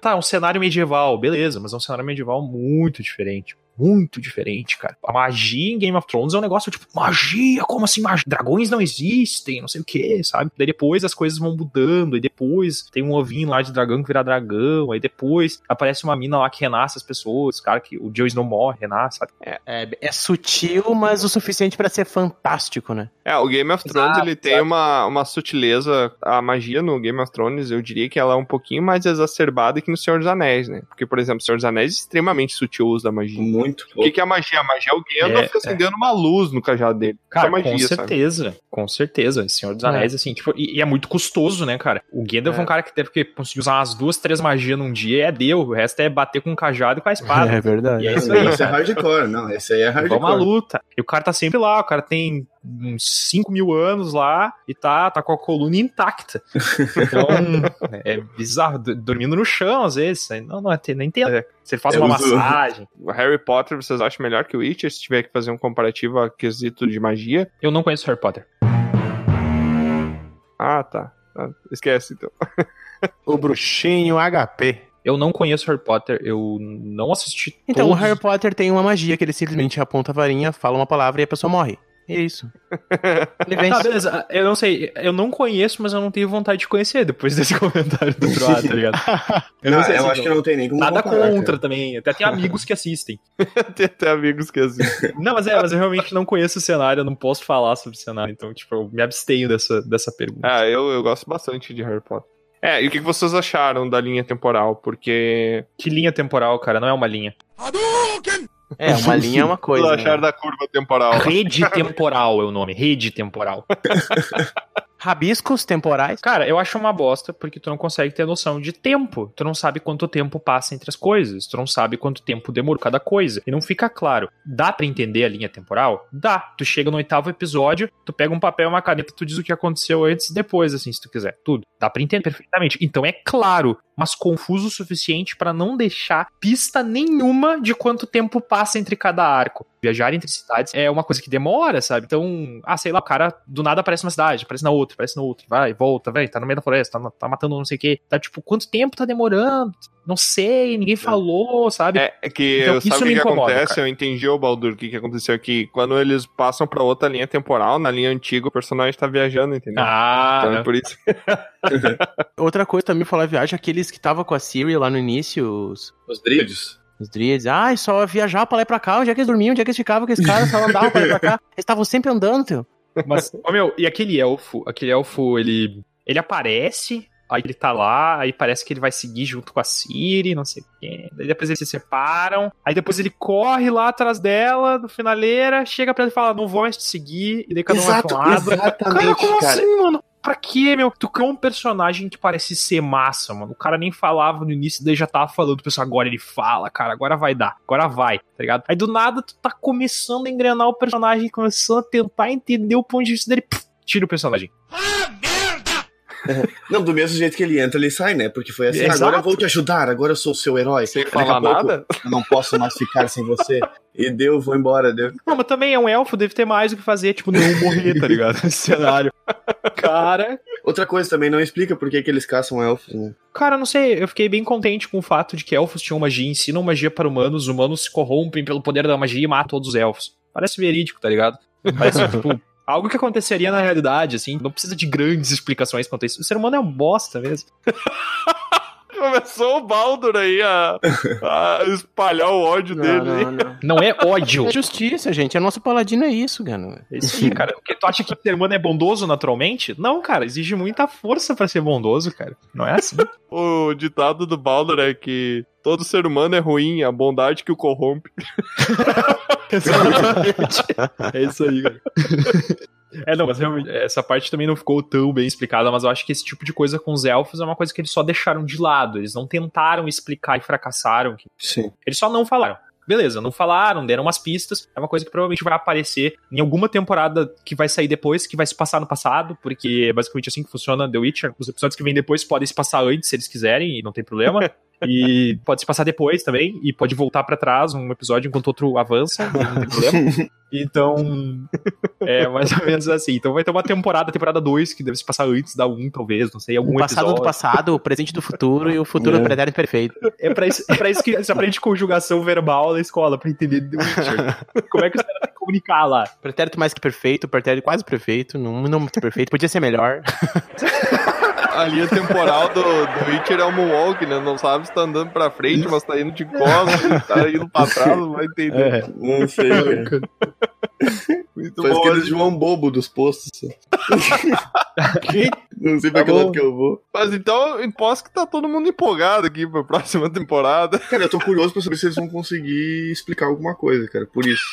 Tá, é um cenário medieval, beleza, mas é um cenário medieval muito diferente. Muito diferente, cara. A magia em Game of Thrones é um negócio tipo, magia? Como assim magia? Dragões não existem, não sei o que, sabe? Daí depois as coisas vão mudando, e depois tem um ovinho lá de dragão que vira dragão, aí depois aparece uma mina lá que renasce as pessoas, cara, que o Joe não morre, renasce, sabe? É, é sutil, mas o suficiente pra ser fantástico, né? É, o Game of Thrones, Exato, ele tem uma, uma sutileza, a magia no Game of Thrones, eu diria que ela é um pouquinho mais exacerbada que no Senhor dos Anéis, né? Porque, por exemplo, o Senhor dos Anéis é extremamente sutil o uso da magia. Muito O que, que é a magia? A magia é o Gandalf É, acendendo uma luz no cajado dele. Cara, Isso é magia, com sabe? certeza, com certeza. Senhor dos Anéis, assim, tipo, e, e é muito custoso, né, cara? O Gandalf é. É. um cara que deve que conseguir usar umas duas, três magias num dia e é deu. O resto é bater com um cajado e com a espada. É verdade. E é isso aí, Esse é cara. hardcore, não. Esse aí é Vamos uma hardcore. luta. E o cara tá sempre lá, o cara tem uns 5 mil anos lá e tá, tá com a coluna intacta. Então, é bizarro. Dormindo no chão, às vezes. Não, não, não entendo. Você faz Eu uma uso- massagem. O Harry Potter, vocês acham melhor que o Witcher? Se tiver que fazer um comparativo a quesito de magia? Eu não conheço Harry Potter. Ah, tá. Ah, esquece, então. O bruxinho HP. Eu não conheço Harry Potter, eu não assisti Então, todos o Harry Potter tem uma magia que ele simplesmente aponta a varinha, fala uma palavra e a pessoa morre. É isso. Ele vence. Tá, beleza. Eu não sei. Eu não conheço, mas eu não tenho vontade de conhecer depois desse comentário do Troá, tá ligado? Eu Não, sei eu acho que não tem nem como Nada comparar, contra cara. também. Até tem amigos que assistem. Tem até amigos que assim. Não, mas é, mas eu realmente não conheço o cenário, eu não posso falar sobre o cenário. Então, tipo, eu me abstenho dessa, dessa pergunta. Ah, eu, eu gosto bastante de Harry Potter. É, e o que vocês acharam da linha temporal? Porque. Que linha temporal, cara? Não é uma linha. É, uma linha é uma coisa. Acharam né? da curva temporal? Rede temporal é o nome. Rede temporal. Rabiscos temporais. Cara, eu acho uma bosta porque tu não consegue ter noção de tempo. Tu não sabe quanto tempo passa entre as coisas. Tu não sabe quanto tempo demorou cada coisa. E não fica claro. Dá pra entender a linha temporal? Dá. Tu chega no oitavo episódio, tu pega um papel e uma caneta, tu diz o que aconteceu antes e depois, assim, se tu quiser. Tudo. Dá pra entender perfeitamente. Então é claro, mas confuso o suficiente pra não deixar pista nenhuma de quanto tempo passa entre cada arco. Viajar entre cidades é uma coisa que demora, sabe? Então, ah, sei lá, o cara do nada aparece numa cidade, aparece na outra, aparece na outra, vai, volta, vai, tá no meio da floresta, tá, tá matando não sei o quê. Tá tipo, quanto tempo tá demorando? Não sei, ninguém falou, sabe? É, é que Então, sabe isso o que, incomoda, acontece? cara. Eu entendi, ô Baldur, o que, que aconteceu aqui. Quando eles passam pra outra linha temporal, na linha antiga, o personagem tá viajando, entendeu? Ah, então né? é por isso. Outra coisa também falar viagem, aqueles que tava com a Siri lá no início, os, Os dríades. os Dríades. Ah, só viajar pra lá e pra cá. Onde é que eles dormiam? Onde é que eles ficavam? Que esses caras só andavam pra lá e pra cá. Eles estavam sempre andando, tio. Mas, ô meu, e aquele elfo, aquele elfo, ele, ele aparece, aí ele tá lá, aí parece que ele vai seguir junto com a Siri, não sei o quê. Daí depois eles se separam, aí depois ele corre lá atrás dela, no finaleira, chega pra ele e fala, não vou mais te seguir, e daí cada um vai pra um lado. Cara, exatamente, como cara. assim, mano? Pra quê, meu? Tu criou um personagem que parece ser massa, mano. O cara nem falava no início, daí já tava falando, pessoal, agora ele fala, cara, agora vai dar, agora vai, tá ligado? Aí do nada tu tá começando a engrenar o personagem, começando a tentar entender o ponto de vista dele, tira o personagem. Não, do mesmo jeito que ele entra, ele sai, né? Porque foi assim, Exato. agora eu vou te ajudar, agora eu sou o seu herói. Sem falar pouco, nada? Eu não posso mais ficar sem você. E deu, vou embora, deu. Não, mas também é um elfo, deve ter mais o que fazer, tipo, não morrer, tá ligado? Nesse cenário. Cara, Outra coisa também, não explica por que, que eles caçam elfos, né? Cara, não sei, eu fiquei bem contente com o fato de que elfos tinham magia, ensinam magia para humanos, os humanos se corrompem pelo poder da magia e matam todos os elfos. Parece verídico, tá ligado? Parece, tipo, algo que aconteceria na realidade, assim, não precisa de grandes explicações quanto a isso. O ser humano é um bosta mesmo. Começou o Baldur aí a, a espalhar o ódio dele. aí. não. Não é ódio. É justiça, gente. É nosso paladino é isso, cara. É isso aí, cara. Porque tu acha que o ser humano é bondoso naturalmente? Não, cara, exige muita força pra ser bondoso, cara. Não é assim. O ditado do Baldur é que todo ser humano é ruim, a bondade que o corrompe. Exatamente. É isso aí, cara. É, não, mas realmente, essa parte também não ficou tão bem explicada, mas eu acho que esse tipo de coisa com os elfos é uma coisa que eles só deixaram de lado. Eles não tentaram explicar e fracassaram. Sim. Eles só não falaram. Beleza, não falaram, deram umas pistas. É uma coisa que provavelmente vai aparecer em alguma temporada que vai sair depois, que vai se passar no passado, porque é basicamente assim que funciona The Witcher. Os episódios que vêm depois podem se passar antes, se eles quiserem, e não tem problema. E pode se passar depois também, e pode voltar pra trás um episódio enquanto outro avança, não tem problema. Então, é mais ou menos assim. Então vai ter uma temporada, temporada 2, que deve se passar antes da 1, um, talvez, não sei, algum O passado episódio. do passado, o presente do futuro e o futuro É. do pretérito perfeito. É pra isso, é pra isso que você aprende conjugação verbal na escola, pra entender The Witcher. Como é que os caras têm que comunicar lá? Pretérito mais que perfeito, pretérito quase perfeito, não, não muito perfeito, podia ser melhor. A linha temporal do, do Witcher é o Moonwalk, né? Não sabe se tá andando pra frente, mas tá indo de costas, tá indo pra trás, não vai entender. Não sei, cara. Muito Faz bom. aquele João Bobo dos postos. Não sei pra Tá que lado que eu vou. Mas então, eu posso que tá todo mundo empolgado aqui pra próxima temporada. Cara, eu tô curioso pra saber se eles vão conseguir explicar alguma coisa, cara. Por isso.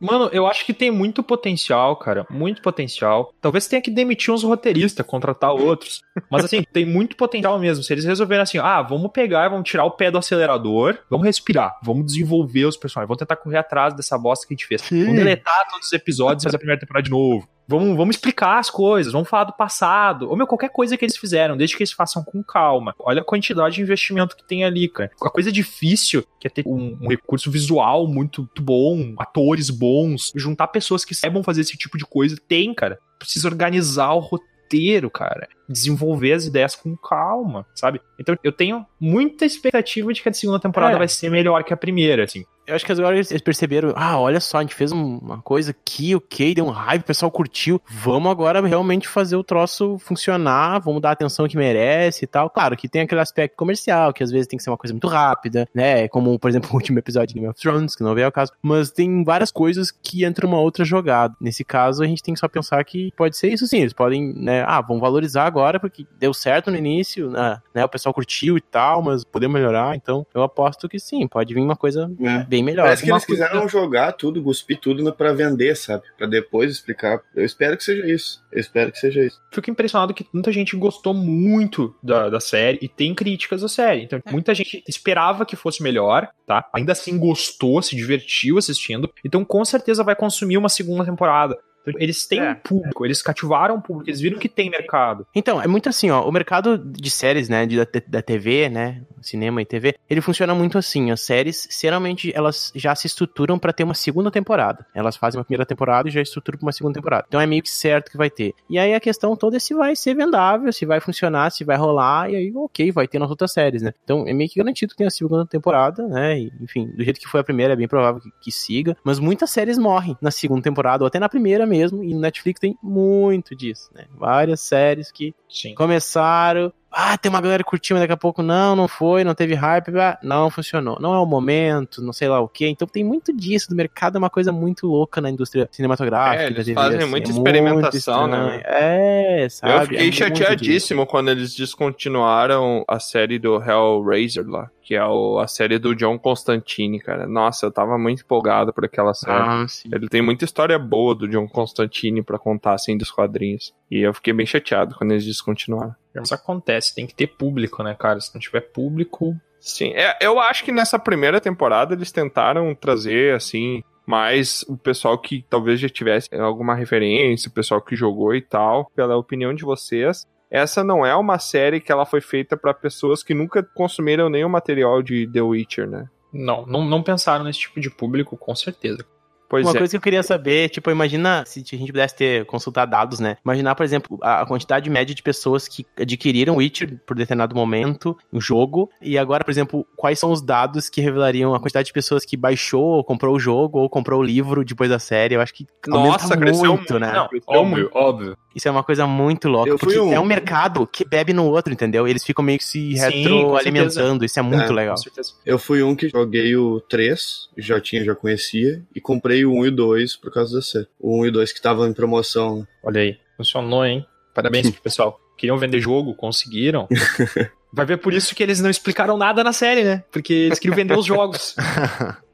Mano, eu acho que tem muito potencial, cara. Muito potencial. Talvez tenha que demitir uns roteiristas, contratar outros. Mas assim, tem muito potencial mesmo. Se eles resolverem assim, ah, vamos pegar vamos tirar o pé do acelerador, vamos respirar, vamos desenvolver os personagens, vamos tentar correr atrás dessa bosta que a gente fez. Vamos deletar todos os episódios e fazer a primeira temporada de novo. Vamos, vamos explicar as coisas, vamos falar do passado. Ou, meu, qualquer coisa que eles fizeram, desde que eles façam com calma. Olha a quantidade de investimento que tem ali, cara. A coisa difícil que é ter um, um recurso visual muito, muito bom, atores bons, juntar pessoas que saibam fazer esse tipo de coisa. Tem, cara. Precisa organizar o roteiro, cara. Desenvolver as ideias com calma, sabe? Então eu tenho muita expectativa de que a segunda temporada É. vai ser melhor que a primeira, assim. Eu acho que agora eles perceberam, ah, olha só, a gente fez um- uma coisa aqui, ok, deu um hype, o pessoal curtiu. Vamos agora realmente fazer o troço funcionar, vamos dar a atenção que merece e tal. Claro que tem aquele aspecto comercial, que às vezes tem que ser uma coisa muito rápida, né? Como, por exemplo, o último episódio de Game of Thrones, que não veio ao caso. Mas tem várias coisas que entram uma outra jogada. Nesse caso, a gente tem que só pensar que pode ser isso sim. Eles podem, né? Ah, vamos valorizar agora, porque deu certo no início, né? né, O pessoal curtiu e tal, mas podemos melhorar. Então, eu aposto que sim, pode vir uma coisa É. bem melhor. Parece que eles quiseram jogar tudo, cuspir tudo pra vender, sabe? Pra depois explicar. Eu espero que seja isso. Eu espero que seja isso. Fico impressionado que muita gente gostou muito da, da série e tem críticas da série. Então, muita gente esperava que fosse melhor, tá? Ainda assim gostou, se divertiu assistindo. Então, com certeza vai consumir uma segunda temporada. Então, eles têm É. um público, eles cativaram o público, eles viram que tem mercado. Então, é muito assim, ó, o mercado de séries, né, de, da, da TV, né, cinema e TV, ele funciona muito assim, as séries, geralmente, elas já se estruturam pra ter uma segunda temporada. Elas fazem uma primeira temporada e já estruturam pra uma segunda temporada. Então é meio que certo que vai ter. E aí a questão toda é se vai ser vendável, se vai funcionar, se vai rolar, e aí, ok, vai ter nas outras séries, né. Então é meio que garantido que tem a segunda temporada, né, e, enfim, do jeito que foi a primeira, é bem provável que, que siga, mas muitas séries morrem na segunda temporada, ou até na primeira mesmo, e no Netflix tem muito disso, né, várias séries que Sim. começaram ah, tem uma galera curtindo, mas daqui a pouco não, não foi, não teve hype, ah, não funcionou. Não é o momento, não sei lá o quê. Então tem muito disso do mercado, é uma coisa muito louca na indústria cinematográfica. É, eles TV, fazem assim, muita é experimentação, né? É, sabe? Eu fiquei É chateadíssimo quando eles descontinuaram a série do Hellraiser lá, que é o- a série do John Constantine, cara. Nossa, eu tava muito empolgado por aquela série. Ah. Ele tem muita história boa do John Constantine pra contar assim dos quadrinhos. E eu fiquei bem chateado quando eles descontinuaram. Mas acontece, tem que ter público, né, cara? Se não tiver público. Sim, é, eu acho que nessa primeira temporada eles tentaram trazer, assim, mais o pessoal que talvez já tivesse alguma referência, o pessoal que jogou e tal. Pela opinião de vocês, essa não é uma série que ela foi feita pra pessoas que nunca consumiram nenhum material de The Witcher, né? Não, não, não pensaram nesse tipo de público, com certeza. Pois Uma é. coisa que eu queria saber, tipo, imagina se a gente pudesse ter consultar dados, né? Imaginar, por exemplo, a quantidade média de pessoas que adquiriram Witcher por determinado momento, um jogo, e agora, por exemplo, quais são os dados que revelariam a quantidade de pessoas que baixou, ou comprou o jogo, ou comprou o livro depois da série. Eu acho que Nossa, cresceu muito, né? Não, Cresceu óbvio, óbvio. Isso é uma coisa muito louca, Eu fui porque um- é um mercado que bebe no outro, entendeu? Eles ficam meio que se retroalimentando, isso é muito É, legal. Com certeza. Eu fui um que joguei o 3, já tinha, já conhecia, e comprei o 1 e o 2 por causa da série. O 1 e o 2 que estavam em promoção. Olha aí, funcionou, hein? Parabéns pro pessoal. Queriam vender jogo, conseguiram. Vai ver por isso que eles não explicaram nada na série, né? Porque eles queriam vender os jogos.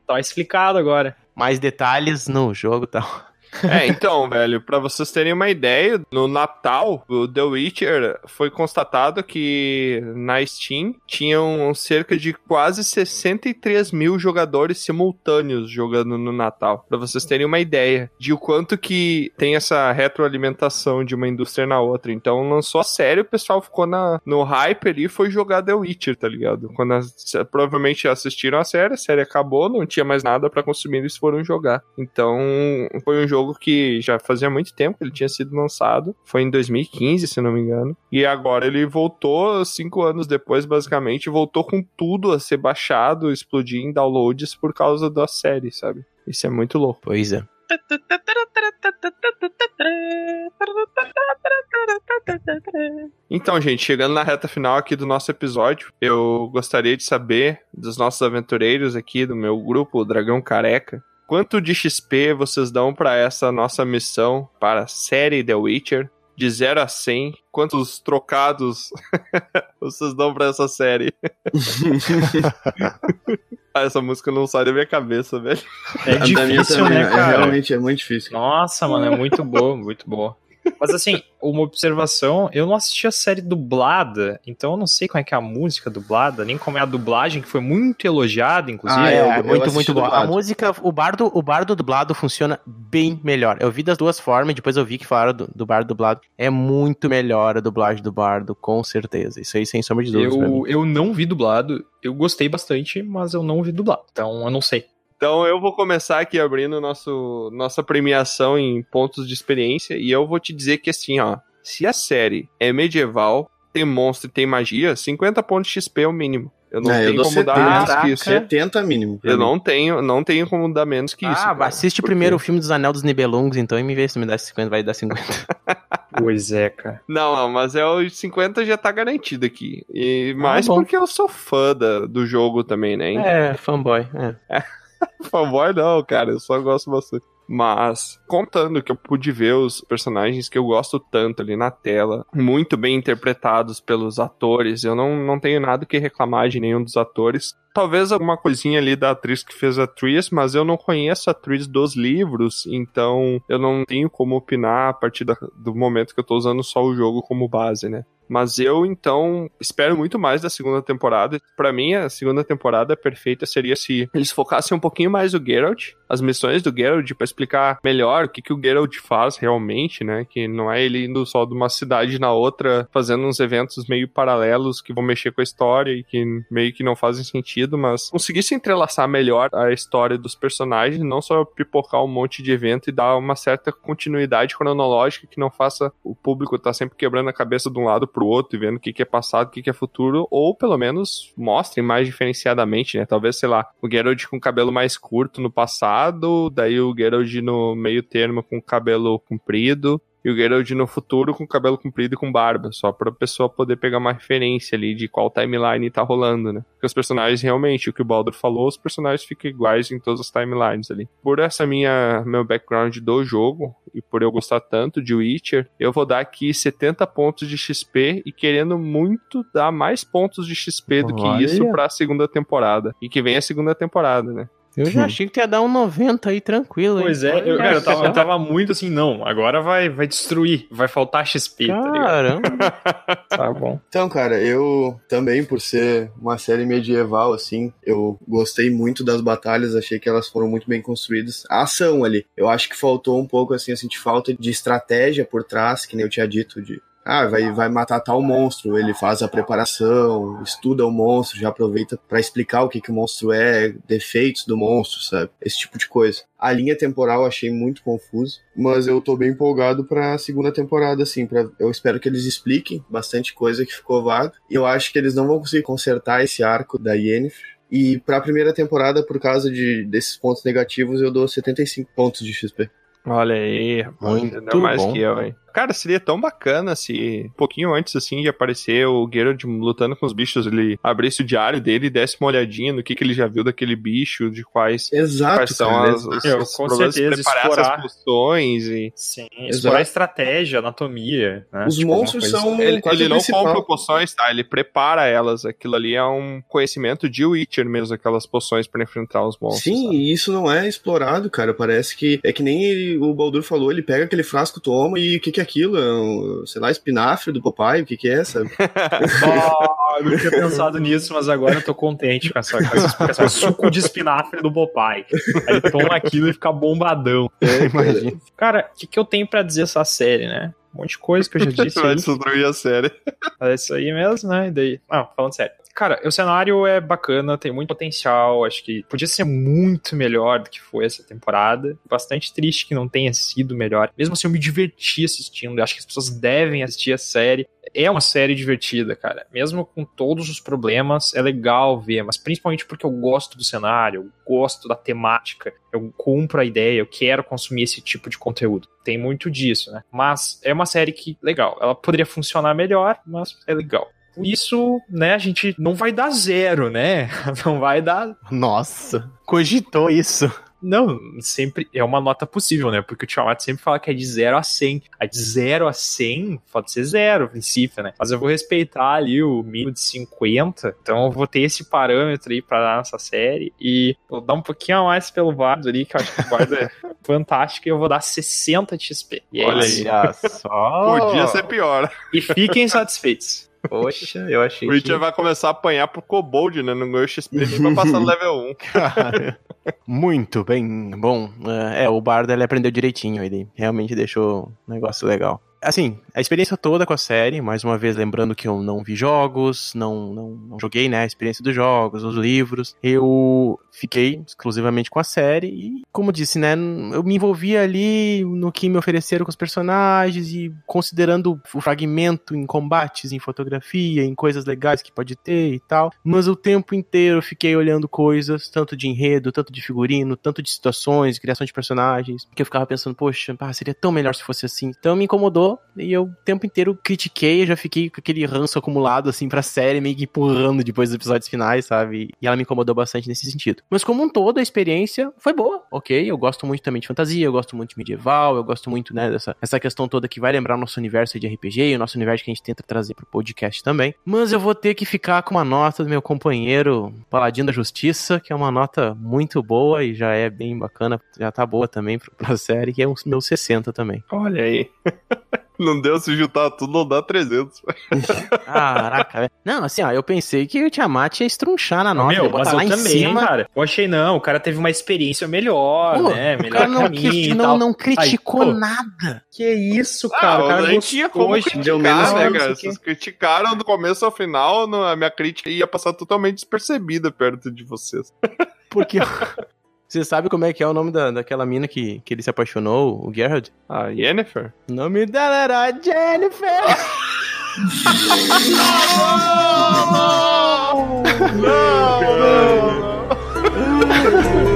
Tá explicado agora. Mais detalhes no jogo e tal. É, então, velho, pra vocês terem uma ideia, no Natal, o The Witcher foi constatado que na Steam tinham cerca de quase 63 mil jogadores simultâneos jogando no Natal. Pra vocês terem uma ideia de o quanto que tem essa retroalimentação de uma indústria na outra. Então lançou a série, o pessoal ficou na, no hype ali e foi jogar The Witcher, tá ligado? Quando provavelmente assistiram a série, a série acabou, não tinha mais nada pra consumir, eles foram jogar. Então foi um jogo que já fazia muito tempo que ele tinha sido lançado. Foi em 2015, se não me engano. E agora ele voltou, cinco anos depois, basicamente, voltou com tudo a ser baixado, explodir em downloads por causa da série, sabe? Isso é muito louco. Pois é. Então, gente, chegando na reta final aqui do nosso episódio, eu gostaria de saber dos nossos aventureiros aqui, do meu grupo, o Dragão Careca, quanto de XP vocês dão pra essa nossa missão para a série The Witcher? De 0 a 100, quantos trocados vocês dão pra essa série? ah, essa música não sai da minha cabeça, velho. É minha difícil, também, né, é, cara? realmente é muito difícil. Nossa, mano, é muito boa, muito boa. Mas assim, uma observação, eu não assisti a série dublada, então eu não sei como é que é a música dublada, nem como é a dublagem, que foi muito elogiada, inclusive. Ah, É, eu- eu muito, muito bom. A música, o bardo, o bardo dublado funciona bem melhor. Eu vi das duas formas, depois eu vi que falaram do, do bardo dublado. É muito melhor a dublagem do bardo, com certeza. Isso aí, sem sombra de dúvidas. pra mim. Eu, eu não vi dublado, eu gostei bastante, mas eu não vi dublado, então eu não sei. Então eu vou começar aqui abrindo nosso, nossa premiação em pontos de experiência e eu vou te dizer que assim, ó, se a série é medieval, tem monstro e tem magia, 50 pontos de XP é o mínimo. Eu não É, eu tenho dou como dar 70. menos que isso. 70 mínimo. Eu mim. não tenho, não tenho como dar menos que isso. ah, assiste Por primeiro o quê? filme dos Anel dos Nibelungos, então, e me vê se me dá 50, vai dar 50. Pois é, cara. Não, não, mas é o 50 já tá garantido aqui. E mais bom. porque eu sou fã da- do jogo também, né? é, fanboy. É. Fanboy não, cara, eu só gosto bastante. Mas, contando que eu pude ver os personagens que eu gosto tanto ali na tela, muito bem interpretados pelos atores, eu não, não tenho nada que reclamar de nenhum dos atores. Talvez alguma coisinha ali da atriz que fez a atriz, mas eu não conheço a atriz dos livros, então eu não tenho como opinar a partir da- do momento que eu tô usando só o jogo como base, né? Mas eu, então, espero muito mais da segunda temporada. Pra mim, a segunda temporada perfeita seria se eles focassem um pouquinho mais o Geralt, as missões do Geralt, pra explicar melhor o que, que o Geralt faz realmente, né? Que não é ele indo só de uma cidade na outra, fazendo uns eventos meio paralelos que vão mexer com a história e que meio que não fazem sentido, mas conseguisse entrelaçar melhor a história dos personagens, não só pipocar um monte de evento e dar uma certa continuidade cronológica que não faça o público estar sempre quebrando a cabeça de um lado pro outro e vendo o que, que é passado, o que, que é futuro, ou pelo menos mostrem mais diferenciadamente, né? Talvez, sei lá, o Geralt com cabelo mais curto no passado, daí o Geralt no meio termo com cabelo comprido, e o Geralt no futuro com cabelo comprido e com barba, só pra pessoa poder pegar uma referência ali de qual timeline tá rolando, né? Porque os personagens realmente, o que o Baldur falou, os personagens ficam iguais em todas as timelines ali. Por essa minha meu background do jogo e por eu gostar tanto de Witcher, eu vou dar aqui 70 pontos de XP e querendo muito dar mais pontos de XP do que Olha. isso pra segunda temporada. E que vem a segunda temporada, né? Eu já achei que tu ia dar um 90 aí tranquilo, hein? Pois é, eu, cara, eu, tava, eu tava muito assim, não, agora vai, vai destruir, vai faltar XP, tá ligado? Caramba. Tá bom. Então, cara, eu também, por ser uma série medieval, assim, eu gostei muito das batalhas, achei que elas foram muito bem construídas. A ação ali, eu acho que faltou um pouco, assim, eu senti falta de estratégia por trás, que nem eu tinha dito, de. Ah, vai, vai matar tal monstro. Ele faz a preparação, estuda o monstro, já aproveita pra explicar o que, que o monstro é, defeitos do monstro, sabe? Esse tipo de coisa. A linha temporal eu achei muito confuso, mas eu tô bem empolgado pra segunda temporada, assim. Pra, eu espero que eles expliquem bastante coisa que ficou vaga. E eu acho que eles não vão conseguir consertar esse arco da Yennefer. E pra primeira temporada, por causa de, desses pontos negativos, eu dou 75 pontos de XP. Olha aí, Muito deu mais bom. que eu, hein? Cara, seria tão bacana se um pouquinho antes, assim, de aparecer o Geralt lutando com os bichos, ele abrisse o diário dele e desse uma olhadinha no que, que ele já viu daquele bicho, de quais, Exato, quais são cara, as, os, Eu, os com problemas de certeza, preparar explorar. essas poções e... Sim, Exato. explorar estratégia, anatomia, né? Os Tipo, monstros são Ele, ele não compra poções, tá? Ele prepara elas. Aquilo ali é um conhecimento de Witcher mesmo, aquelas poções pra enfrentar os monstros. Sim, sabe? e isso não é explorado, cara. Parece que é que nem ele- o Baldur falou, ele pega aquele frasco, toma e o que que é aquilo? É um, sei lá, espinafre do papai, o que que é, sabe? Eu não tinha pensado nisso, mas agora eu tô contente com essa, com essa explicação. Suco de espinafre do Popeye. Aí ele toma aquilo e fica bombadão. Imagina. Cara, o que, que eu tenho pra dizer essa série, né? Um monte de coisa que eu já disse Vai destruir a série. É isso aí mesmo, né? E daí. Ah, falando sério. Cara, o cenário é bacana, tem muito potencial. Acho que podia ser muito melhor do que foi essa temporada. Bastante triste que não tenha sido melhor. Mesmo assim, eu me diverti assistindo. Acho que as pessoas devem assistir a série. É uma série divertida, cara. Mesmo com todos os problemas, é legal ver. Mas principalmente porque eu gosto do cenário, eu gosto da temática, eu compro a ideia, eu quero consumir esse tipo de conteúdo. Tem muito disso, né? Mas é uma série que, legal, ela poderia funcionar melhor, mas é legal. Por isso, né, a gente não vai dar zero, né? Não vai dar. Nossa, cogitou isso. Não, sempre é uma nota possível, né? Porque o Tiamat sempre fala que é de 0 a 100. A de 0 a 100 pode ser zero, princípio, né? Mas eu vou respeitar ali o mínimo de 50. Então eu vou ter esse parâmetro aí pra dar nessa série. E vou dar um pouquinho a mais pelo Bardo ali, que eu acho que o Bardo é fantástico. E eu vou dar 60 de XP. E é Olha isso. Olha só. Podia ser pior. E fiquem satisfeitos. Poxa, eu achei O Witcher vai começar a apanhar pro Kobold, né? Não ganhou XP nem pra passar no level 1. Cara, Muito bem. Bom, é, é, o Bardo ele aprendeu direitinho, ele realmente deixou um negócio legal. Assim, a experiência toda com a série, mais uma vez lembrando que eu não vi jogos, não, não, não joguei, né, a experiência dos jogos, os livros, eu fiquei exclusivamente com a série e, como disse, né, eu me envolvi ali no que me ofereceram com os personagens e considerando o fragmento em combates, em fotografia, em coisas legais que pode ter e tal, mas o tempo inteiro eu fiquei olhando coisas, tanto de enredo, tanto de figurino, tanto de situações, criação de personagens, que eu ficava pensando, poxa, pá, seria tão melhor se fosse assim. Então me incomodou e eu o tempo inteiro critiquei, já fiquei com aquele ranço acumulado assim pra série, meio que empurrando depois dos episódios finais, sabe? E ela me incomodou bastante nesse sentido. Mas como um todo, a experiência foi boa, ok? Eu gosto muito também de fantasia, eu gosto muito de medieval, eu gosto muito, né, dessa essa questão toda que vai lembrar o nosso universo de RPG e o nosso universo que a gente tenta trazer pro podcast também. Mas eu vou ter que ficar com uma nota do meu companheiro Paladino da Justiça, que é uma nota muito boa e já é bem bacana, já tá boa também pra, pra série, que é um meu 60 também. Olha aí. Não deu se juntar tudo, não dá 300. Caraca, velho. Não, assim, ó, eu pensei que o Tiamat ia estrunchar na nota, Meu, mas eu lá em também, cima. cara. Eu achei não, o cara teve uma experiência melhor, Pô, né? o Melhor cara não, caminho cri- e não, tal. não criticou Aí, nada. Que isso, cara? o Ah, cara a gente tinha como criticar, deu menos né, não cara? o. Vocês criticaram do começo ao final, a minha crítica ia passar totalmente despercebida perto de vocês. Porque. Você sabe como é que é o nome da, daquela mina que, que ele se apaixonou, o Gerard? A Yennefer? O nome dela era Jennifer!